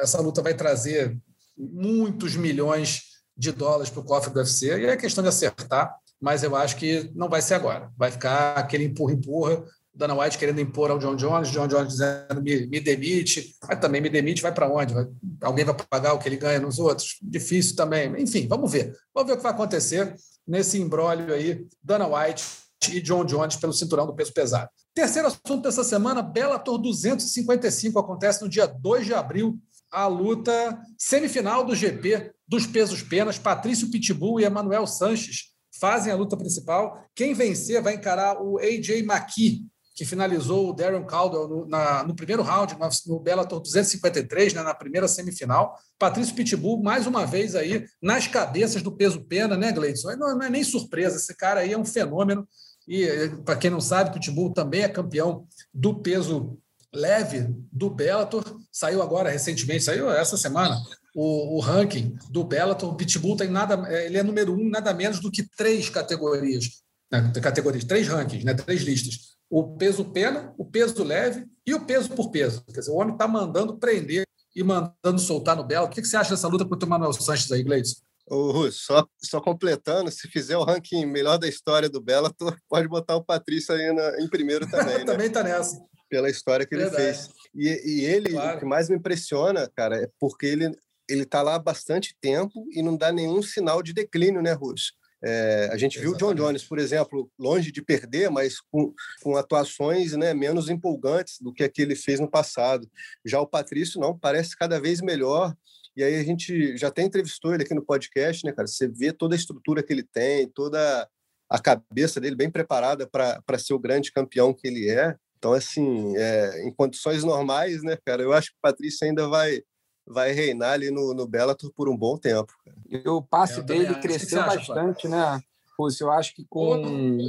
essa luta vai trazer muitos milhões de dólares para o cofre do UFC, e é questão de acertar. mas eu acho que não vai ser agora. Vai ficar aquele empurra-empurra, Dana White querendo impor ao John Jones, John Jones dizendo me, me demite, mas também me demite, vai para onde? Vai, alguém vai pagar o que ele ganha nos outros? Difícil também. Enfim, vamos ver. Vamos ver o que vai acontecer nesse imbróglio aí, Dana White e John Jones pelo cinturão do peso pesado. Terceiro assunto dessa semana, Bellator 255 acontece no dia 2 de abril, a luta semifinal do GP dos pesos penas, Patrício Pitbull e Emanuel Sanches fazem a luta principal. Quem vencer vai encarar o AJ McKee, que finalizou o Darren Caldwell no, na, no primeiro round, no, no Bellator 253, né, na primeira semifinal. Patrício Pitbull, mais uma vez aí, nas cabeças do peso pena, né, Gleison? Não, não é nem surpresa, esse cara aí é um fenômeno. E, para quem não sabe, Pitbull também é campeão do peso leve do Bellator. Saiu agora recentemente, saiu essa semana, o, o, ranking do Bellator, o Pitbull tem nada, é, ele é número um, nada menos do que três categorias, né, categorias, três rankings, né, três listas. O peso pena, o peso leve e o peso por peso. Quer dizer, o homem está mandando prender e mandando soltar no Bellator. O que, que você acha dessa luta contra o Manuel Sanches aí, Gleice? Ô, Russo, só, só completando, se fizer o ranking melhor da história do Bellator, pode botar o Patrício aí na, em primeiro também, né? também está nessa. Pela história que Verdade. ele fez. E, e ele, claro. o que mais me impressiona, cara, é porque ele ele está lá há bastante tempo e não dá nenhum sinal de declínio, né, Russo? É, a gente Exatamente. viu o John Jones, por exemplo, longe de perder, mas com, com atuações né, menos empolgantes do que a que ele fez no passado. Já o Patrício, não, parece cada vez melhor. E aí a gente já até entrevistou ele aqui no podcast, né, cara? Você vê toda a estrutura que ele tem, toda a cabeça dele bem preparada para ser o grande campeão que ele é. Então, assim, é, em condições normais, né, cara, eu acho que o Patrício ainda vai vai reinar ali no, no Bellator por um bom tempo. E o passe dele cresceu acha, bastante, né? Rússio, eu acho que com,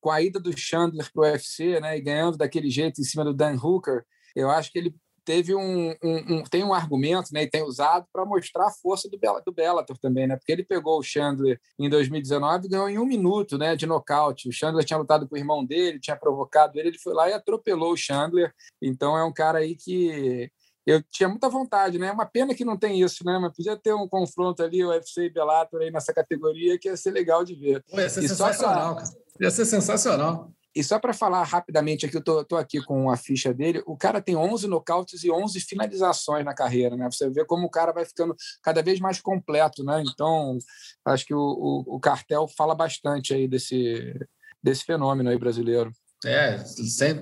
com a ida do Chandler para o UFC, né, e ganhando daquele jeito em cima do Dan Hooker, eu acho que ele teve um, um, um tem um argumento, né, e tem usado para mostrar a força do, Bell, do Bellator também, né? Porque ele pegou o Chandler em 2019 e ganhou em um minuto, né, de nocaute. O Chandler tinha lutado com o irmão dele, tinha provocado ele, ele foi lá e atropelou o Chandler. Então é um cara aí que eu tinha muita vontade, né? É uma pena que não tem isso, né? Mas podia ter um confronto ali, o UFC e Bellator aí nessa categoria, que ia ser legal de ver. Pô, ia ser e sensacional, pra... Ia ser sensacional. E só para falar rapidamente aqui, eu tô, tô, aqui com a ficha dele, o cara tem 11 nocautes e 11 finalizações na carreira, né? Você vê como o cara vai ficando cada vez mais completo, né? Então, acho que o, o, o cartel fala bastante aí desse, desse fenômeno aí brasileiro. É,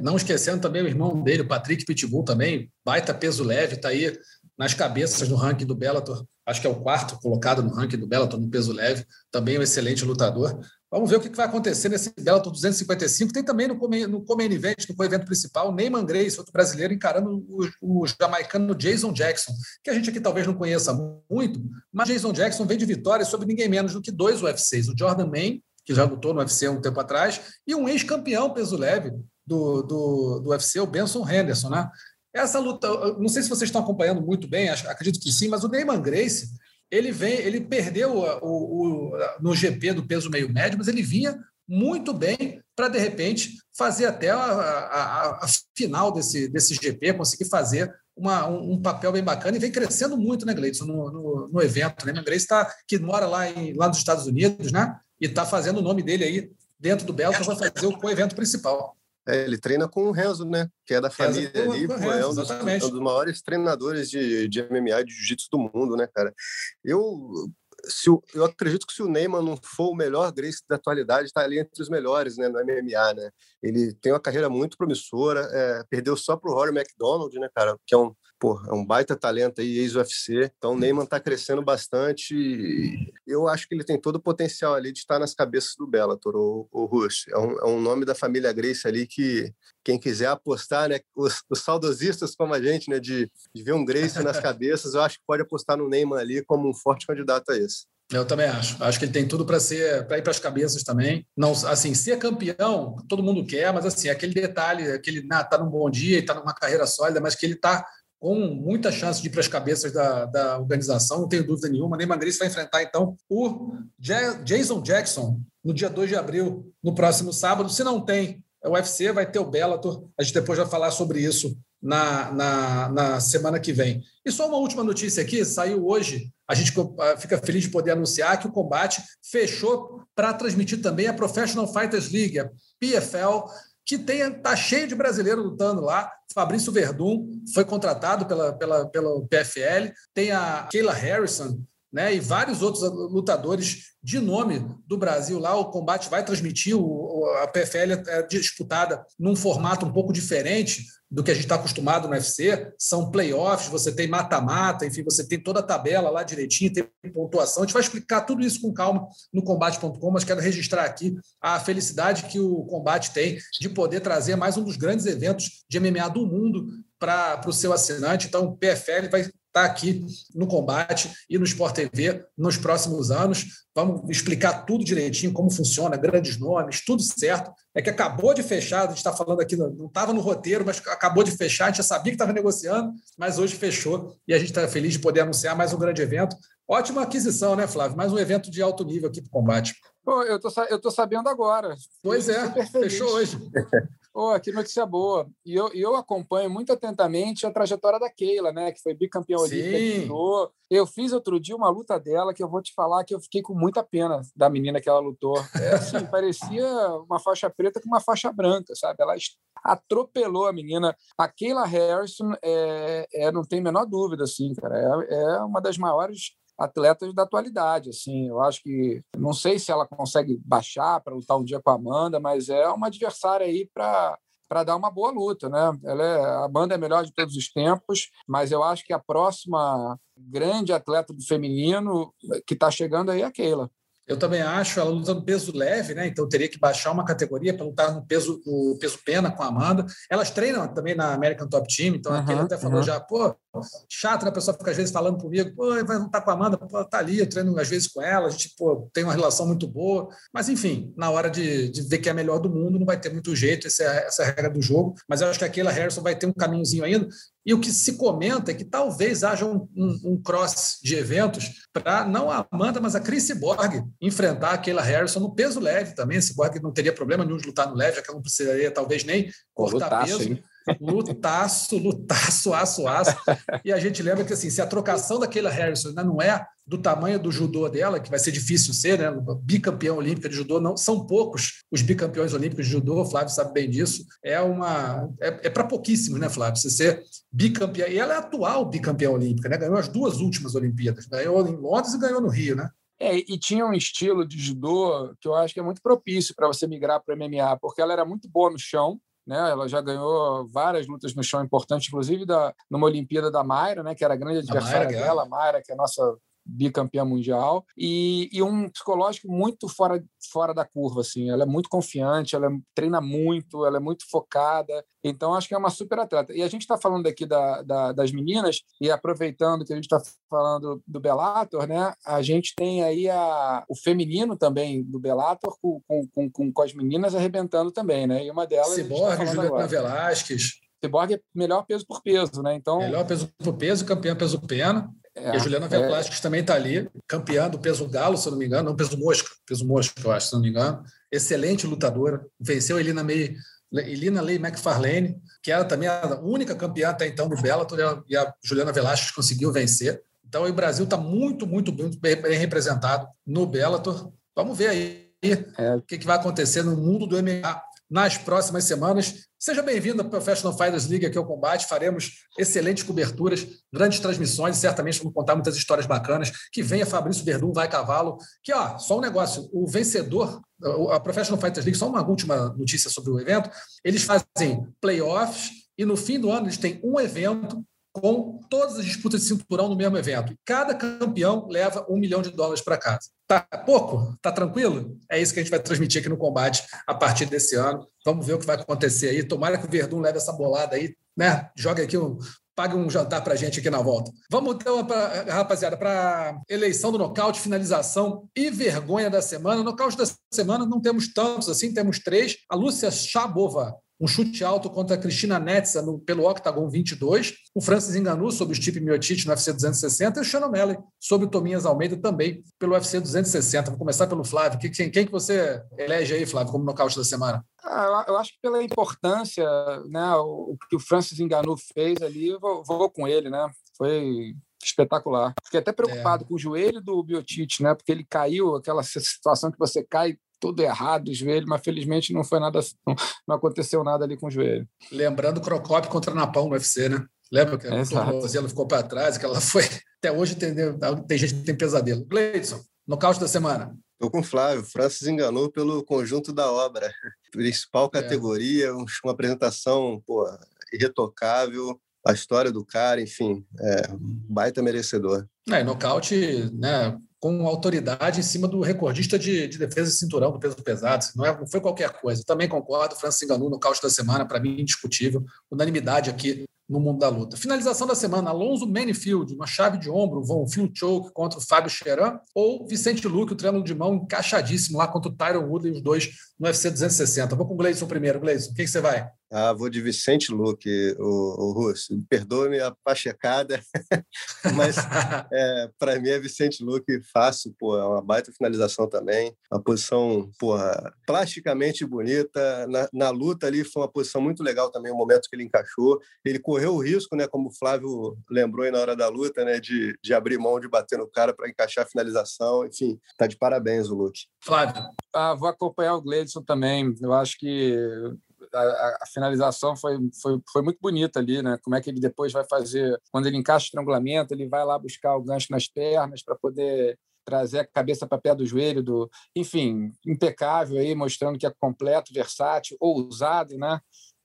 não esquecendo também o irmão dele, o Patrick Pitbull também, baita peso leve, está aí nas cabeças no ranking do Bellator, acho que é o quarto colocado no ranking do Bellator no peso leve, também um excelente lutador. Vamos ver o que vai acontecer nesse Bellator 255. Tem também no, no Comain Event, no evento principal, Neyman Grace, outro brasileiro, encarando o, o jamaicano Jason Jackson, que a gente aqui talvez não conheça muito, mas Jason Jackson vem de vitória sobre ninguém menos do que dois UFCs, o Jordan Main que já lutou no UFC há um tempo atrás, e um ex-campeão peso leve do, do, do UFC, o Benson Henderson, né? Essa luta, não sei se vocês estão acompanhando muito bem, acredito que sim, mas o Neyman Grace, ele vem, ele perdeu o, o, no GP do peso meio médio, mas ele vinha muito bem para de repente fazer até a, a, a, final desse, desse GP, conseguir fazer uma, um, um, papel bem bacana e vem crescendo muito, né, Gleison, no, no, no evento. Né? Grace tá, que mora lá, em, lá nos Estados Unidos, né? E está fazendo o nome dele aí dentro do Belton, vai fazer o co-evento principal. É, ele treina com o Renzo, né? Que é da família com, ali, Renzo, é um dos, um dos, maiores treinadores de, de MMA, de jiu-jitsu do mundo, né, cara? Eu, se o, eu acredito que se o Neymar não for o melhor Grace da atualidade, está ali entre os melhores, né, no MMA, né? Ele tem uma carreira muito promissora, é, perdeu só para o Rory McDonald, né, cara? Que é um pô, é um baita talento aí, ex-UFC. Então o Neyman está crescendo bastante. Eu acho que ele tem todo o potencial ali de estar nas cabeças do Bellator, o, o Rush. É um, é um nome da família Grace ali que quem quiser apostar, né, os, os saudosistas como a gente, né, de, de ver um Grace nas cabeças, eu acho que pode apostar no Neyman ali como um forte candidato a esse. Eu também acho. Acho que ele tem tudo para ser, para ir para as cabeças também. Não, assim, ser campeão, todo mundo quer, mas assim, aquele detalhe, aquele, ah, tá num bom dia e tá numa carreira sólida, mas que ele tá com muita chance de ir para as cabeças da, da organização, não tenho dúvida nenhuma. Neymar Grace vai enfrentar, então, o Jason Jackson no dia 2 de abril, no próximo sábado. Se não tem o UFC, vai ter o Bellator. A gente depois vai falar sobre isso na, na, na semana que vem. E só uma última notícia aqui: saiu hoje. A gente ah, fica feliz de poder anunciar que o combate fechou para transmitir também a Professional Fighters League, a PFL, que tem, tá cheio de brasileiros lutando lá. Fabrício Verdun foi contratado pela, pela, pelo PFL, tem a Kayla Harrison, né, e vários outros lutadores de nome do Brasil lá. O combate vai transmitir, o, a PFL é disputada num formato um pouco diferente do que a gente está acostumado no UFC. São playoffs, você tem mata-mata, enfim, você tem toda a tabela lá direitinho, tem pontuação. A gente vai explicar tudo isso com calma no combate.com, mas quero registrar aqui a felicidade que o combate tem de poder trazer mais um dos grandes eventos de MMA do mundo para o seu assinante. Então, o PFL vai está aqui no combate e no Sport TV nos próximos anos. Vamos explicar tudo direitinho, como funciona, grandes nomes, tudo certo. É que acabou de fechar, a gente está falando aqui, não estava no roteiro, mas acabou de fechar, a gente já sabia que estava negociando, mas hoje fechou e a gente está feliz de poder anunciar mais um grande evento. Ótima aquisição, né, Flávio? Mais um evento de alto nível aqui para o combate. Pô, eu tô, eu tô sabendo agora. Pois é, fechou hoje. Oh, que notícia boa. E eu, eu acompanho muito atentamente a trajetória da Keila, né? Que foi bicampeã olímpica. Eu fiz outro dia uma luta dela que eu vou te falar que eu fiquei com muita pena da menina que ela lutou. É assim, parecia uma faixa preta com uma faixa branca, sabe? Ela atropelou a menina. A Keila Harrison é, é não tem a menor dúvida, assim, cara. É, é uma das maiores atletas da atualidade. Assim, eu acho que não sei se ela consegue baixar para lutar um dia com a Amanda, mas é uma adversária aí para para dar uma boa luta, né? Ela é, a Amanda é a melhor de todos os tempos, mas eu acho que a próxima grande atleta do feminino que está chegando aí é a Keila. Eu também acho, ela luta no peso leve, né? Então teria que baixar uma categoria para lutar no peso, no peso pena com a Amanda. Elas treinam também na American Top Team, então uhum, aquele até falou uhum. já, pô, chato, né? A pessoa fica às vezes falando comigo, pô, vai lutar com a Amanda, pô, tá ali, eu treino às vezes com ela, a gente pô, tem uma relação muito boa. Mas enfim, na hora de, de ver que é a melhor do mundo, não vai ter muito jeito, essa é, essa é a regra do jogo. Mas eu acho que a Keila Harrison vai ter um caminhozinho ainda. E o que se comenta é que talvez haja um, um, um cross de eventos para não a Amanda, mas a Chris Borg enfrentar a Keila Harrison no peso leve também. Esse Borg não teria problema nenhum de lutar no leve, já que ela não precisaria talvez nem cortar lutaço, peso. Hein? Lutaço, lutaço, aço, aço. E a gente lembra que assim, se a trocação daquela Harrison ainda não é do tamanho do judô dela, que vai ser difícil ser, né? Bicampeão olímpica de judô, não são poucos os bicampeões olímpicos de judô, Flávio sabe bem disso. É uma é, é para pouquíssimos, né, Flávio? Você ser bicampeão. E ela é atual bicampeã olímpica, né? Ganhou as duas últimas Olimpíadas, ganhou em Londres e ganhou no Rio, né? É, e tinha um estilo de judô que eu acho que é muito propício para você migrar para MMA, porque ela era muito boa no chão, né? Ela já ganhou várias lutas no chão importantes, inclusive da, numa Olimpíada da Mayra, né? que era a grande adversária a Mayra, dela, a Mayra, que é a nossa bicampeã mundial, e, e, um psicológico muito fora, fora da curva, assim. Ela é muito confiante, ela treina muito, ela é muito focada. Então, acho que é uma super atleta. E a gente está falando aqui da, da, das meninas, e aproveitando que a gente está falando do Bellator, né? A gente tem aí a, o feminino também do Bellator com, com, com, com as meninas arrebentando também, né? E uma delas... Ciborgue, tá Juliana Velasquez. Ciborgue é melhor peso por peso, né? Então... Melhor peso por peso, campeã peso pena. É, e a Juliana Velasquez é... também está ali, campeã do peso galo, se eu não me engano, não, peso mosca, peso mosca, eu acho, se não me engano. Excelente lutadora, venceu a Elina May, Elina Lei McFarlane, que era também a única campeã até então do Bellator, e a Juliana Velasquez conseguiu vencer. Então, o Brasil está muito, muito, muito bem representado no Bellator. Vamos ver aí é. o que, que vai acontecer no mundo do MMA nas próximas semanas. Seja bem-vindo ao Professional Fighters League aqui ao combate. Faremos excelentes coberturas, grandes transmissões e certamente vamos contar muitas histórias bacanas. Que venha Fabrício Verdun, vai cavalo. Que, ó, só um negócio: o vencedor, a Professional Fighters League, só uma última notícia sobre o evento. Eles fazem playoffs e no fim do ano eles têm um evento com todas as disputas de cinturão no mesmo evento. Cada campeão leva um milhão de dólares para casa. Tá pouco? Tá tranquilo? É isso que a gente vai transmitir aqui no combate a partir desse ano. Vamos ver o que vai acontecer aí. Tomara que o Verdun leve essa bolada aí, né? Joga aqui um. Pague um jantar para gente aqui na volta. Vamos então, pra, rapaziada, para eleição do nocaute, finalização e vergonha da semana. Nocaute da semana não temos tantos assim, temos três. A Lúcia Chabova um chute alto contra a Cristina Netza no, pelo Octagon 22, o Francis Ngannou sobre o Stipe Miocic no UFC 260 e o Shannon Malley sobre o Tominhas Almeida também pelo UFC 260. Vou começar pelo Flávio. Quem, quem que você elege aí, Flávio, como nocaute da semana? Ah, eu acho que pela importância, né, o, que o Francis Ngannou fez ali, eu vou, vou com ele, né? Foi espetacular. Fiquei até preocupado é. com o joelho do Biotic, né? Porque ele caiu, aquela situação que você cai tudo errado o joelho, mas felizmente não foi nada, não, não aconteceu nada ali com o joelho. Lembrando o Crocop contra Napão no UFC, né? Lembra que é, o ficou para trás, que ela foi. Até hoje tem, tem gente que tem pesadelo. Gleidson, nocaute da semana. Estou com o Flávio. Francis enganou pelo conjunto da obra. Principal é. categoria, é. uma apresentação pô, irretocável, a história do cara, enfim, é, baita merecedor. É, nocaute, né, com autoridade em cima do recordista de, de, defesa de cinturão do peso pesado. Não, é, não foi qualquer coisa. também concordo, Francis enganou no caos da semana, para mim, indiscutível. Unanimidade aqui no mundo da luta. Finalização da semana: Alonso Manifield, uma chave de ombro, vão Phil Choke contra o Fábio Cheran, ou Vicente Luque, o triângulo de mão encaixadíssimo lá contra o Tyron Woodley, os dois no UFC 260. Vou com o Gleison primeiro. Gleison, o que, que você vai? Ah, vou de Vicente Luque, o, o Russo. Perdoe-me a pachecada, mas é, para mim é Vicente Luque fácil, pô, é uma baita finalização também. Uma posição, porra, plasticamente bonita. Na, na, luta ali foi uma posição muito legal também, o momento que ele encaixou. Ele correu o risco, né, como o Flávio lembrou aí na hora da luta, né, de, de abrir mão de bater no cara para encaixar a finalização. Enfim, tá de parabéns o Luque. Flávio. Ah, vou acompanhar o Gleidson também. Eu acho que a, a, finalização foi, foi, foi muito bonita ali, né? Como é que ele depois vai fazer, quando ele encaixa o estrangulamento, ele vai lá buscar o gancho nas pernas para poder trazer a cabeça para pé do joelho, do, enfim, impecável aí, mostrando que é completo, versátil, ousado, né?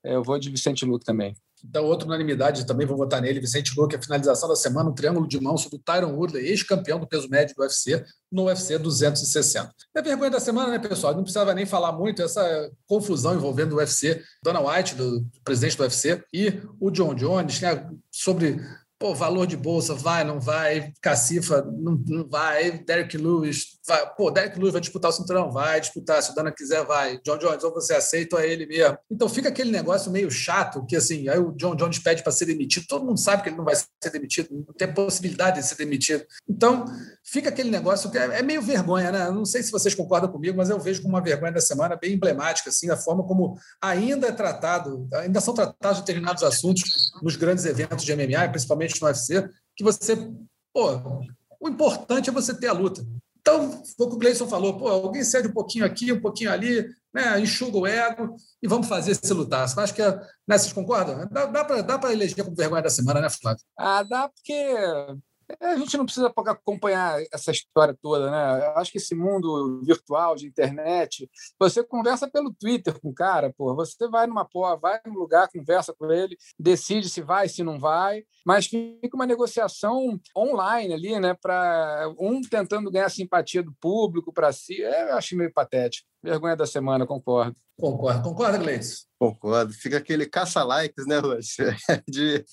É, eu vou de Vicente Luque também. Então, outra unanimidade, também vou votar nele, Vicente Luque, a finalização da semana, um triângulo de mão sobre o Tyron Woodley, ex-campeão do peso médio do UFC, no UFC 260. É vergonha da semana, né, pessoal? Não precisava nem falar muito essa confusão envolvendo o UFC, Dana White, do presidente do UFC, e o John Jones, né, sobre pô, valor de bolsa, vai, não vai, Cacifa, não, não vai, Derek Lewis, vai, pô, Derek Lewis vai disputar o cinturão, vai disputar, se o Dana quiser, vai, John Jones, ou você aceita ou é ele mesmo. Então fica aquele negócio meio chato, que assim, aí o John Jones pede para ser demitido, todo mundo sabe que ele não vai ser demitido, não tem possibilidade de ser demitido. Então, fica aquele negócio que é, é meio vergonha, né? Não sei se vocês concordam comigo, mas eu vejo como uma vergonha da semana bem emblemática, assim, a forma como ainda é tratado, ainda são tratados determinados assuntos nos grandes eventos de MMA, principalmente no UFC, que você, pô, o importante é você ter a luta. Então, foi o que o Gleison falou, pô, alguém cede um pouquinho aqui, um pouquinho ali, né, enxuga o ego e vamos fazer se lutar. Você acha que, é, né, vocês concordam? Dá, dá para eleger como vergonha da semana, né, Flávio? Ah, dá porque a gente não precisa acompanhar essa história toda, né? Acho que esse mundo virtual de internet, você conversa pelo Twitter com o cara, pô, você vai numa porra, vai num lugar, conversa com ele, decide se vai, se não vai, mas fica uma negociação online ali, né? Para um tentando ganhar simpatia do público para si, é, eu acho meio patético. Vergonha da semana, concordo. Concordo. Concorda, Gleice? Concordo. Fica aquele caça-likes, né, Rússia? De,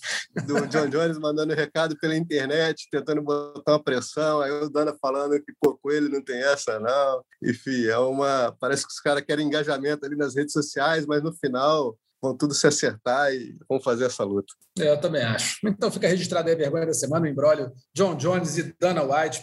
do John Jones mandando recado pela internet, tentando botar uma pressão, aí o Dana falando que pô, com ele não tem essa, não. Enfim, é uma. Parece que os caras querem engajamento ali nas redes sociais, mas no final vão tudo se acertar e vão fazer essa luta. É, eu também acho. Então fica registrado aí a vergonha da semana, o embrólio John Jones e Dana White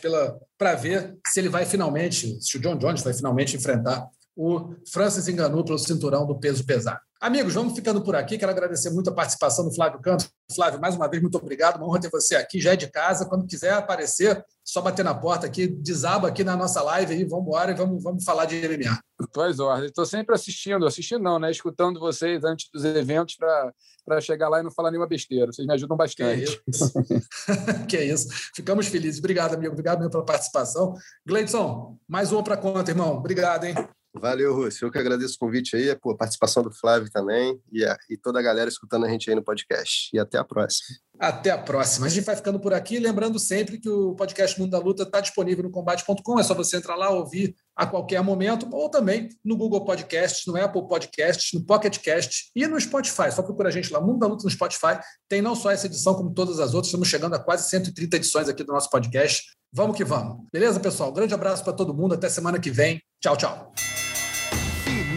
para ver se ele vai finalmente, se o John Jones vai finalmente enfrentar o Francis enganou pelo cinturão do peso pesado. Amigos, vamos ficando por aqui. Quero agradecer muito a participação do Flávio Campos. Flávio, mais uma vez, muito obrigado. Uma honra ter você aqui. Já é de casa. Quando quiser aparecer, só bater na porta aqui, desaba aqui na nossa live aí. Vamos embora e vamos, vamos falar de MMA. Pois ordens. Estou sempre assistindo, assistindo não, né? Escutando vocês antes dos eventos para chegar lá e não falar nenhuma besteira. Vocês me ajudam bastante. Que é isso. que isso. Ficamos felizes. Obrigado, amigo. Obrigado mesmo pela participação. Gleidson, mais uma para conta, irmão. Obrigado, hein? Valeu, Rússio. Eu que agradeço o convite aí, a participação do Flávio também e, a, e toda a galera escutando a gente aí no podcast. E até a próxima. Até a próxima. A gente vai ficando por aqui. Lembrando sempre que o podcast Mundo da Luta está disponível no combate.com. É só você entrar lá, ouvir a qualquer momento, ou também no Google Podcasts, no Apple Podcasts, no Pocket Cast e no Spotify. Só procura a gente lá, Mundo da Luta no Spotify. Tem não só essa edição, como todas as outras. Estamos chegando a quase 130 edições aqui do nosso podcast. Vamos que vamos. Beleza, pessoal? Grande abraço para todo mundo. Até semana que vem. Tchau, tchau